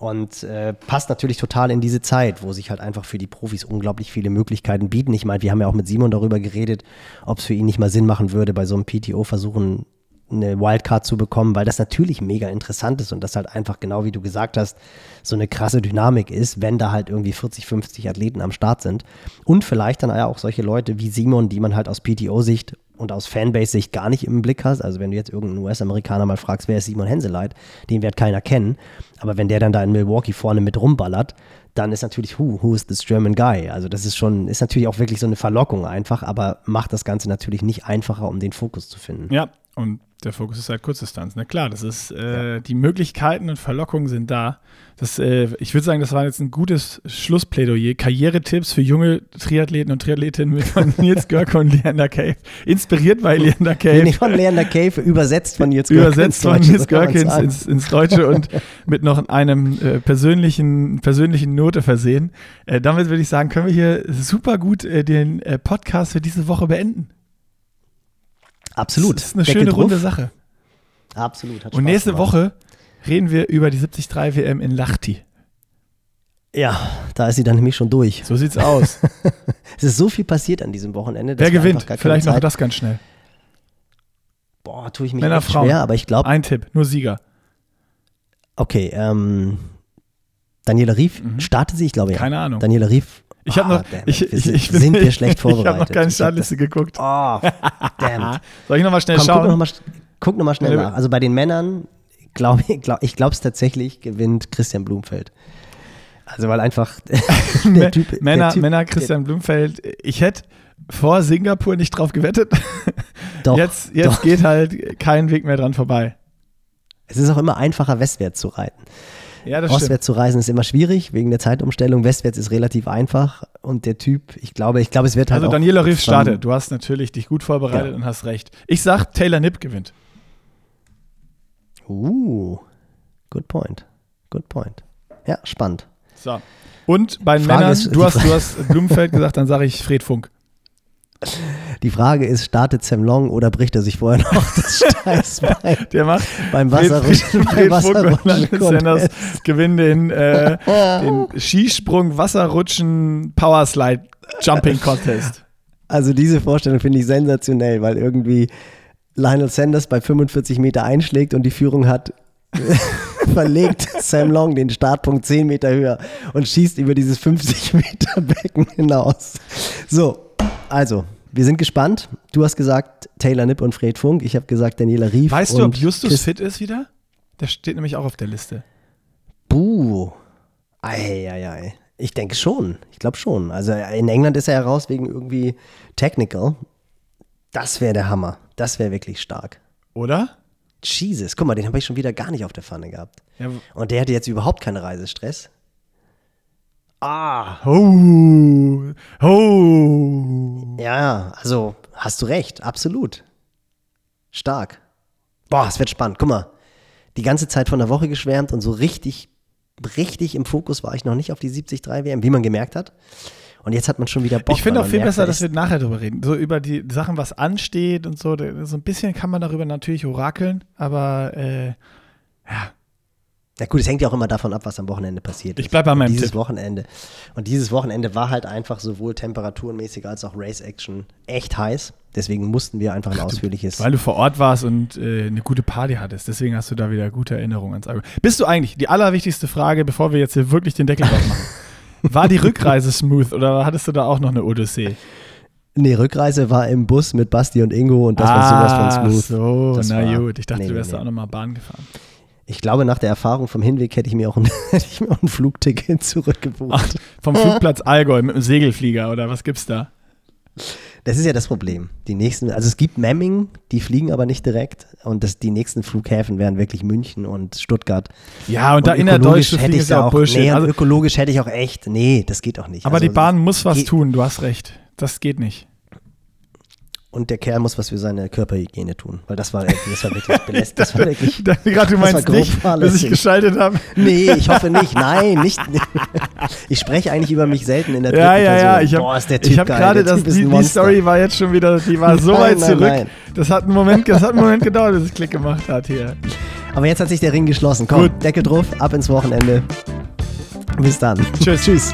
und äh, passt natürlich total in diese Zeit, wo sich halt einfach für die Profis unglaublich viele Möglichkeiten bieten. Ich meine, wir haben ja auch mit Simon darüber geredet, ob es für ihn nicht mal Sinn machen würde, bei so einem PTO versuchen, eine Wildcard zu bekommen, weil das natürlich mega interessant ist und das halt einfach genau wie du gesagt hast, so eine krasse Dynamik ist, wenn da halt irgendwie 40, 50 Athleten am Start sind. Und vielleicht dann auch solche Leute wie Simon, die man halt aus PTO-Sicht und aus Fanbase-Sicht gar nicht im Blick hast. Also wenn du jetzt irgendeinen US-Amerikaner mal fragst, wer ist Simon Henseleit, den wird keiner kennen. Aber wenn der dann da in Milwaukee vorne mit rumballert, dann ist natürlich, who, who is this German guy? Also das ist schon, ist natürlich auch wirklich so eine Verlockung einfach, aber macht das Ganze natürlich nicht einfacher, um den Fokus zu finden. Ja, und der Fokus ist halt Kurzdistanz. Ne? Klar, das ist, äh, die Möglichkeiten und Verlockungen sind da. Das, äh, ich würde sagen, das war jetzt ein gutes Schlussplädoyer. Karrieretipps für junge Triathleten und Triathletinnen von Nils Görke und Leander Cave. Inspiriert bei Leander Cave. Nee, von Leander Cave, übersetzt von Nils Görke. Übersetzt von Nils Görke ins, ins, ins, Deutsche und mit noch einem äh, persönlichen, persönlichen Note versehen. Äh, damit würde ich sagen, können wir hier super gut äh, den äh, Podcast für diese Woche beenden. Absolut. Das ist eine Deckel schöne drauf. runde Sache. Absolut. Und nächste gemacht. Woche reden wir über die 73 WM in Lahti. Ja, da ist sie dann nämlich schon durch. So sieht's aus. es ist so viel passiert an diesem Wochenende. Wer gewinnt? Vielleicht noch das ganz schnell. Boah, tue ich mich Männer, echt schwer, aber ich glaube. Ein Tipp, nur Sieger. Okay, ähm, Daniela Rief, mhm. startet sie, ich glaube ja. Keine Ahnung. Daniela Rief ich habe noch, ich, ich, ich, sind wir schlecht vorbereitet. Ich habe noch keine Startliste geguckt. Oh, damn. Soll ich nochmal schnell Komm, schauen? Guck nochmal guck noch mal schnell nach. Also bei den Männern, glaub, glaub, ich glaube es tatsächlich, gewinnt Christian Blumfeld. Also weil einfach der typ, Männer, der typ, Männer Christian Blumfeld, ich hätte vor Singapur nicht drauf gewettet. Doch, jetzt jetzt doch. geht halt kein Weg mehr dran vorbei. Es ist auch immer einfacher, westwärts zu reiten. Ja, das Ostwärts stimmt. zu reisen ist immer schwierig wegen der Zeitumstellung. Westwärts ist relativ einfach und der Typ, ich glaube, ich glaube, es wird halt. Also Daniela Riff startet. Du hast natürlich dich gut vorbereitet ja. und hast recht. Ich sag, Taylor Nipp gewinnt. Uh, good point. Good point. Ja, spannend. So. Und bei den Männern, ist, du, hast, du hast Blumenfeld gesagt, dann sage ich Fred Funk. Die Frage ist, startet Sam Long oder bricht er sich vorher noch das Steißbein? Der macht beim Wasserrutschen. Fred Sanders gewinnen den, äh, den Skisprung, Wasserrutschen, Powerslide Jumping Contest. Also diese Vorstellung finde ich sensationell, weil irgendwie Lionel Sanders bei 45 Meter einschlägt und die Führung hat verlegt Sam Long den Startpunkt 10 Meter höher und schießt über dieses 50 Meter Becken hinaus. So, also, wir sind gespannt. Du hast gesagt Taylor Nipp und Fred Funk. Ich habe gesagt Daniela Rief. Weißt du, ob Justus Chris fit ist wieder? Der steht nämlich auch auf der Liste. Buh. Eieiei. Ich denke schon. Ich glaube schon. Also in England ist er heraus wegen irgendwie Technical. Das wäre der Hammer. Das wäre wirklich stark. Oder? Jesus, guck mal, den habe ich schon wieder gar nicht auf der Pfanne gehabt. Ja. Und der hatte jetzt überhaupt keinen Reisestress. Ah. Oh. Oh. Ja, also hast du recht, absolut. Stark. Boah, es wird spannend. Guck mal, die ganze Zeit von der Woche geschwärmt und so richtig, richtig im Fokus war ich noch nicht auf die 73 WM, wie man gemerkt hat. Und jetzt hat man schon wieder Bock. Ich finde auch viel merkt, besser, da dass wir nachher drüber reden. So über die Sachen, was ansteht und so. So ein bisschen kann man darüber natürlich orakeln, aber äh, ja. Ja gut, es hängt ja auch immer davon ab, was am Wochenende passiert Ich ist. bleib bei Und meinem dieses Tipp. Wochenende. Und dieses Wochenende war halt einfach sowohl temperaturenmäßig als auch Race-Action echt heiß. Deswegen mussten wir einfach ein ausführliches. Weil du vor Ort warst und äh, eine gute Party hattest. Deswegen hast du da wieder gute Erinnerungen ans Allgäu. Bist du eigentlich, die allerwichtigste Frage, bevor wir jetzt hier wirklich den Deckel drauf machen. War die Rückreise smooth oder hattest du da auch noch eine Odyssee? Nee, Rückreise war im Bus mit Basti und Ingo und das war sowas von smooth. so, Das na war- gut. Ich dachte, nee, du nee, wärst da nee. auch nochmal Bahn gefahren. Ich glaube, nach der Erfahrung vom Hinweg hätte ich mir auch ein, mir auch ein Flugticket zurückgebucht. Ach, vom Flugplatz Allgäu mit dem Segelflieger oder was gibt's da? Das ist ja das Problem. Die nächsten, also es gibt Memming, die fliegen aber nicht direkt. Und das, die nächsten Flughäfen wären wirklich München und Stuttgart. Ja, und, da ökologisch innerdeutsche hätte ich ist ja auch Bullshit. nee, und also, ökologisch hätte ich auch echt, nee, das geht auch nicht. aber Also, die Bahn muss was geht- tun, du hast recht. Das geht nicht. Und der Kerl muss was für seine Körperhygiene tun, weil das war, das war wirklich belästigt. Das war wirklich, Ich dachte gerade, du das war meinst nicht, dass ich geschaltet habe. nee, ich hoffe nicht, nein, nicht. Ich spreche eigentlich über mich selten in der Ja, dritten ja, ja. Person. Ich Boah, ist der habe Typ ich hab geil, gerade, das, die, die. Story war jetzt schon wieder, die war so Nein, weit nein, zurück. nein. Das hat einen Moment, das hat einen Moment gedauert, bis es Klick gemacht hat hier. Aber jetzt hat sich der Ring geschlossen. Komm, Gut. Deckel drauf, ab ins Wochenende. Bis dann. Tschüss. Tschüss.